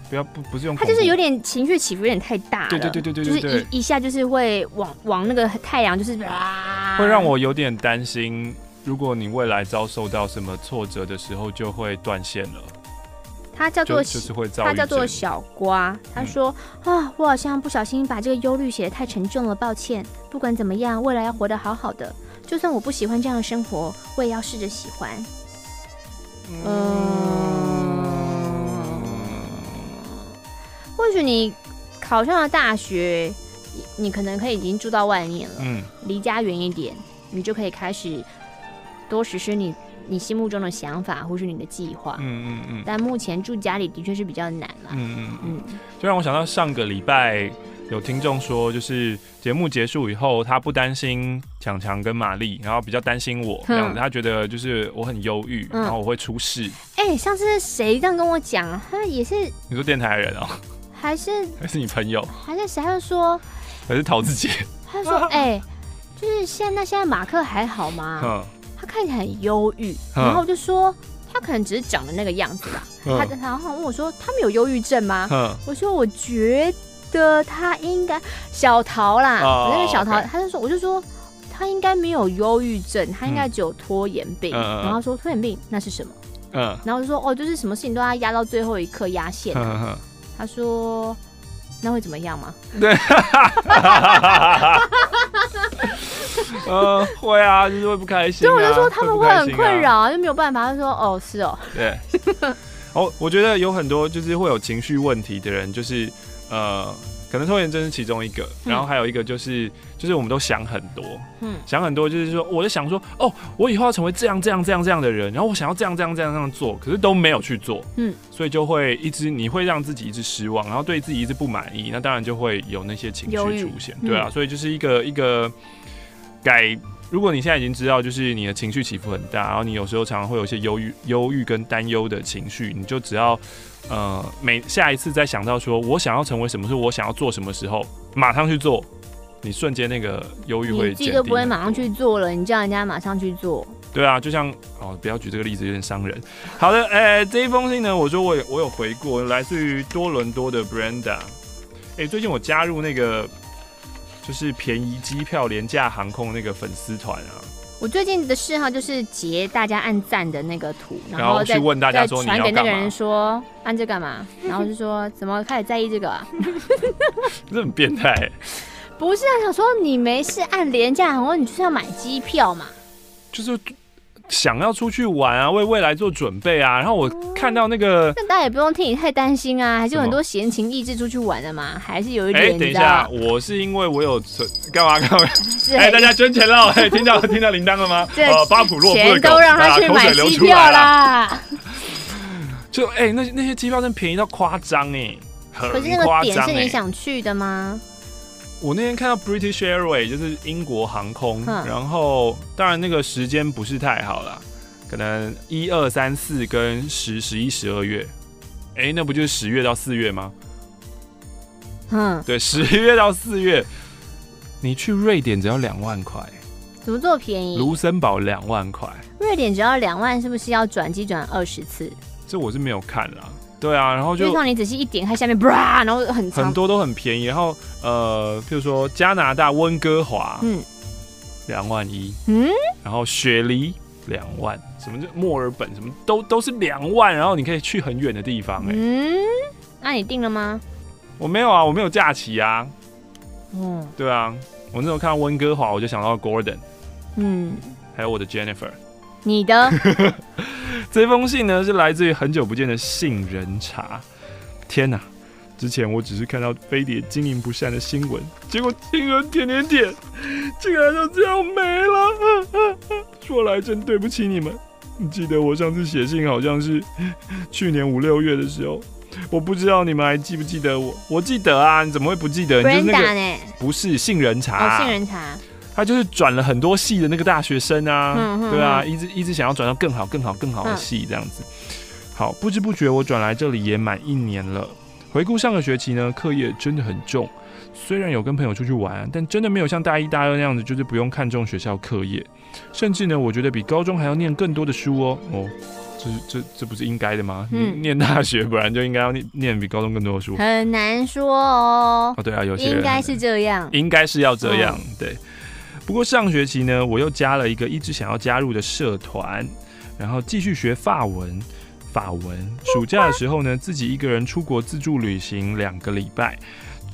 不要不不是用。他就是有点情绪起伏有点太大了，对对对对对，就是一一下就是会往往那个太阳就是啊，会让我有点担心，如果你未来遭受到什么挫折的时候，就会断线了。他叫做他叫做小瓜。他说、嗯、啊，我好像不小心把这个忧虑写得太沉重了，抱歉。不管怎么样，未来要活得好好的。就算我不喜欢这样的生活，我也要试着喜欢。嗯，嗯，或许你考上了大学，你可能可以已经住到外面了，嗯，离家远一点，你就可以开始多实施你。你心目中的想法，或是你的计划，嗯嗯嗯，但目前住家里的确是比较难了，嗯嗯嗯，就让我想到上个礼拜有听众说，就是节目结束以后，他不担心强强跟玛丽，然后比较担心我这样子，他觉得就是我很忧郁，然后我会出事。哎、欸，上次谁这样跟我讲？他也是你说电台人哦、喔，还是还是你朋友？还是谁？他就说还是陶子姐？他说 哎。欸就是现在那现在马克还好吗？嗯，他看起来很忧郁，然后我就说他可能只是长的那个样子吧。他然后问我说他们有忧郁症吗？我说我觉得他应该小桃啦，那个小桃，他就说我就说他应该没有忧郁症，他应该只有拖延病。然后说拖延病那是什么？嗯，然后就说哦，就是什么事情都要压到最后一刻压线。他说。那会怎么样吗？对，呃，会啊，就是会不开心、啊。所以我就说他们会很困扰、啊，就没有办法。他说哦，是哦。对，哦，我觉得有很多就是会有情绪问题的人，就是呃。可能拖延症是其中一个，然后还有一个就是，嗯、就是我们都想很多，嗯，想很多就是说，我就想说，哦，我以后要成为这样这样这样这样的人，然后我想要这样这样这样这样做，可是都没有去做，嗯，所以就会一直你会让自己一直失望，然后对自己一直不满意，那当然就会有那些情绪出现，对啊，所以就是一个一个改。如果你现在已经知道，就是你的情绪起伏很大，然后你有时候常常会有一些忧郁、忧郁跟担忧的情绪，你就只要，呃，每下一次再想到说我想要成为什么，是我想要做什么时候，马上去做，你瞬间那个忧郁会减低。你自己都不会马上去做了，你叫人家马上去做。对啊，就像哦，不要举这个例子，有点伤人。好的，哎、欸，这一封信呢，我说我有我有回过，来自于多伦多的 Brenda。哎、欸，最近我加入那个。就是便宜机票、廉价航空那个粉丝团啊！我最近的嗜好就是截大家按赞的那个图，然后去问大家说传给那个人说按这干嘛？然后就说 怎么开始在意这个啊？这很变态！不是啊，想说你没事按廉价航空，你就是要买机票嘛？就是。想要出去玩啊，为未来做准备啊。然后我看到那个，那大家也不用替你太担心啊，还是有很多闲情逸致出去玩的嘛，还是有一点。哎，等一下，我是因为我有存，干嘛干嘛？哎，大家捐钱了，哎，听到 听到铃铛了吗？呃，巴普洛夫的狗，都让他去买机票啦。就哎，那那些机票真便宜到夸张哎，可是那个点是你想去的吗？我那天看到 British Airways 就是英国航空，嗯、然后当然那个时间不是太好啦，可能一二三四跟十十一十二月，哎、欸，那不就是十月到四月吗？嗯，对，十月到四月，你去瑞典只要两万块，怎么这么便宜？卢森堡两万块，瑞典只要两万，是不是要转机转二十次？这我是没有看啦。对啊，然后就让你仔细一点，看下面，然后很很多都很便宜，然后呃，譬如说加拿大温哥华，嗯，两万一，嗯，然后雪梨两万，什么就墨尔本什么都都是两万，然后你可以去很远的地方，哎，嗯，那你定了吗？我没有啊，我没有假期啊，嗯，对啊，我那时候看到温哥华，我就想到 Gordon，嗯，还有我的 Jennifer，你的。这封信呢，是来自于很久不见的杏仁茶。天哪！之前我只是看到飞碟经营不善的新闻，结果杏仁点点点竟然就这样没了。说来真对不起你们。你记得我上次写信好像是 去年五六月的时候，我不知道你们还记不记得我？我记得啊，你怎么会不记得？你就是那个不是杏仁茶，杏仁茶。他就是转了很多系的那个大学生啊，对啊，一直一直想要转到更好、更好、更好的系这样子。好，不知不觉我转来这里也满一年了。回顾上个学期呢，课业真的很重，虽然有跟朋友出去玩，但真的没有像大一、大二那样子，就是不用看重学校课业。甚至呢，我觉得比高中还要念更多的书哦。哦，这这这不是应该的吗？嗯，念大学本来就应该要念念比高中更多的书。很难说哦。哦，对啊，有些应该是这样，应该是要这样，嗯、对。不过上学期呢，我又加了一个一直想要加入的社团，然后继续学法文。法文。暑假的时候呢，自己一个人出国自助旅行两个礼拜。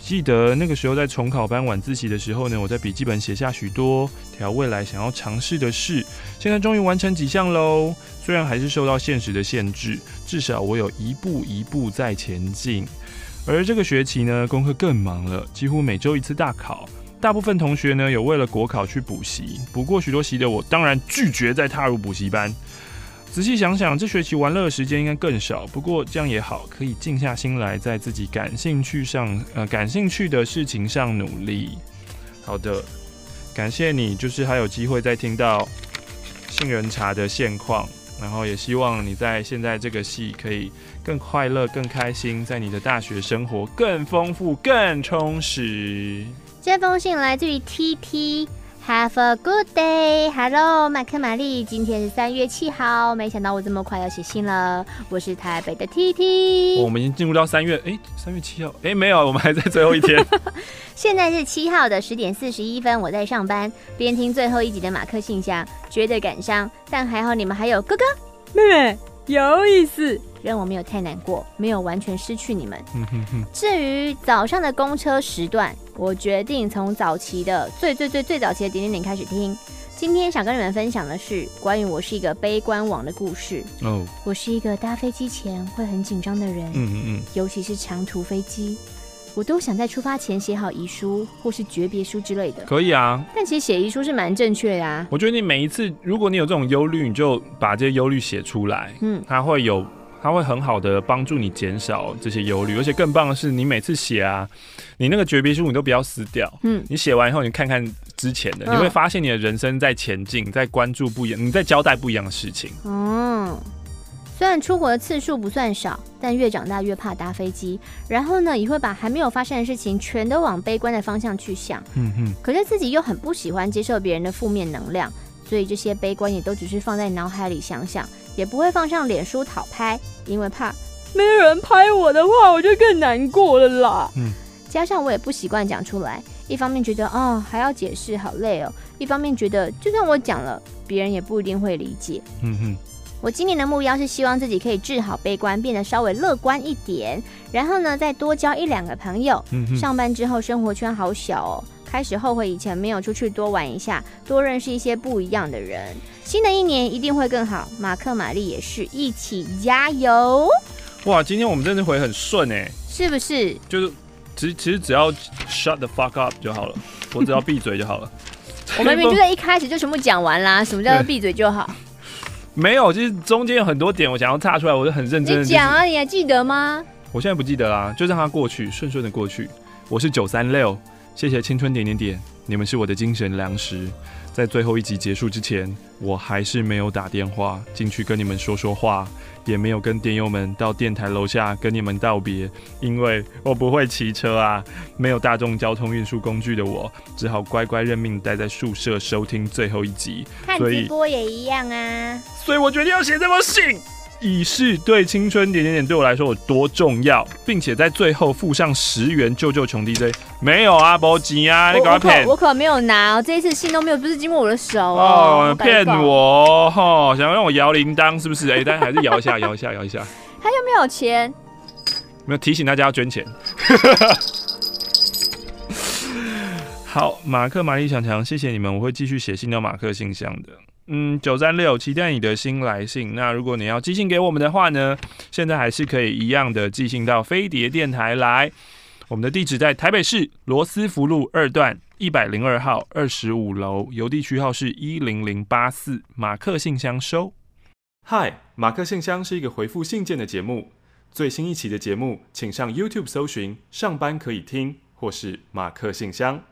记得那个时候在重考班晚自习的时候呢，我在笔记本写下许多条未来想要尝试的事。现在终于完成几项喽，虽然还是受到现实的限制，至少我有一步一步在前进。而这个学期呢，功课更忙了，几乎每周一次大考。大部分同学呢，有为了国考去补习，补过许多习的我，当然拒绝再踏入补习班。仔细想想，这学期玩乐的时间应该更少，不过这样也好，可以静下心来，在自己感兴趣上，呃，感兴趣的事情上努力。好的，感谢你，就是还有机会再听到杏仁茶的现况，然后也希望你在现在这个系可以更快乐、更开心，在你的大学生活更丰富、更充实。这封信来自于 T T Have a good day. Hello，马克玛丽，今天是三月七号，没想到我这么快要写信了。我是台北的 TT。我们已经进入到三月，哎，三月七号，哎，没有，我们还在最后一天。现在是七号的十点四十一分，我在上班，边听最后一集的马克信箱，觉得感伤，但还好你们还有哥哥妹妹，有意思。让我没有太难过，没有完全失去你们。至于早上的公车时段，我决定从早期的最最最最早期的点点点开始听。今天想跟你们分享的是关于我是一个悲观王的故事。哦，我是一个搭飞机前会很紧张的人。嗯嗯嗯，尤其是长途飞机。我都想在出发前写好遗书或是诀别书之类的。可以啊，但其实写遗书是蛮正确呀、啊。我觉得你每一次，如果你有这种忧虑，你就把这些忧虑写出来。嗯，它会有，它会很好的帮助你减少这些忧虑。而且更棒的是，你每次写啊，你那个诀别书你都不要撕掉。嗯，你写完以后，你看看之前的，你会发现你的人生在前进，在关注不一样，你在交代不一样的事情。嗯。虽然出国的次数不算少，但越长大越怕搭飞机。然后呢，也会把还没有发生的事情全都往悲观的方向去想。嗯哼。可是自己又很不喜欢接受别人的负面能量，所以这些悲观也都只是放在脑海里想想，也不会放上脸书讨拍，因为怕没有人拍我的话，我就更难过了啦。嗯。加上我也不习惯讲出来，一方面觉得哦还要解释好累哦，一方面觉得就算我讲了，别人也不一定会理解。嗯哼。我今年的目标是希望自己可以治好悲观，变得稍微乐观一点，然后呢，再多交一两个朋友。嗯哼。上班之后生活圈好小哦，开始后悔以前没有出去多玩一下，多认识一些不一样的人。新的一年一定会更好，马克玛丽也是一起加油。哇，今天我们真的回很顺哎，是不是？就是其实其实只要 shut the fuck up 就好了，我只要闭嘴就好了。我明明就在一开始就全部讲完啦，什么叫做闭嘴就好？没有，就是中间有很多点我想要岔出来，我就很认真、就是。你讲啊，你还记得吗？我现在不记得啦，就让它过去，顺顺的过去。我是九三六，谢谢青春点点点，你们是我的精神粮食。在最后一集结束之前，我还是没有打电话进去跟你们说说话，也没有跟电友们到电台楼下跟你们道别，因为我不会骑车啊，没有大众交通运输工具的我，只好乖乖认命待在宿舍收听最后一集。看直播也一样啊，所以我决定要写这封信。以示对青春点点点对我来说有多重要，并且在最后附上十元救救穷 DJ。没有啊，不急啊，你赶快骗！我可没有拿哦，这一次信都没有，不是经过我的手哦。骗我哈，想要让我摇铃铛是不是？哎、欸，但还是摇一下，摇一下，摇一下。他又没有钱，没有提醒大家要捐钱。好，马克、玛丽、强强，谢谢你们，我会继续写信到马克信箱的。嗯，九三六，期待你的新来信。那如果你要寄信给我们的话呢，现在还是可以一样的寄信到飞碟电台来。我们的地址在台北市罗斯福路二段一百零二号二十五楼，邮递区号是一零零八四，马克信箱收。嗨，马克信箱是一个回复信件的节目。最新一期的节目，请上 YouTube 搜寻“上班可以听”或是“马克信箱”。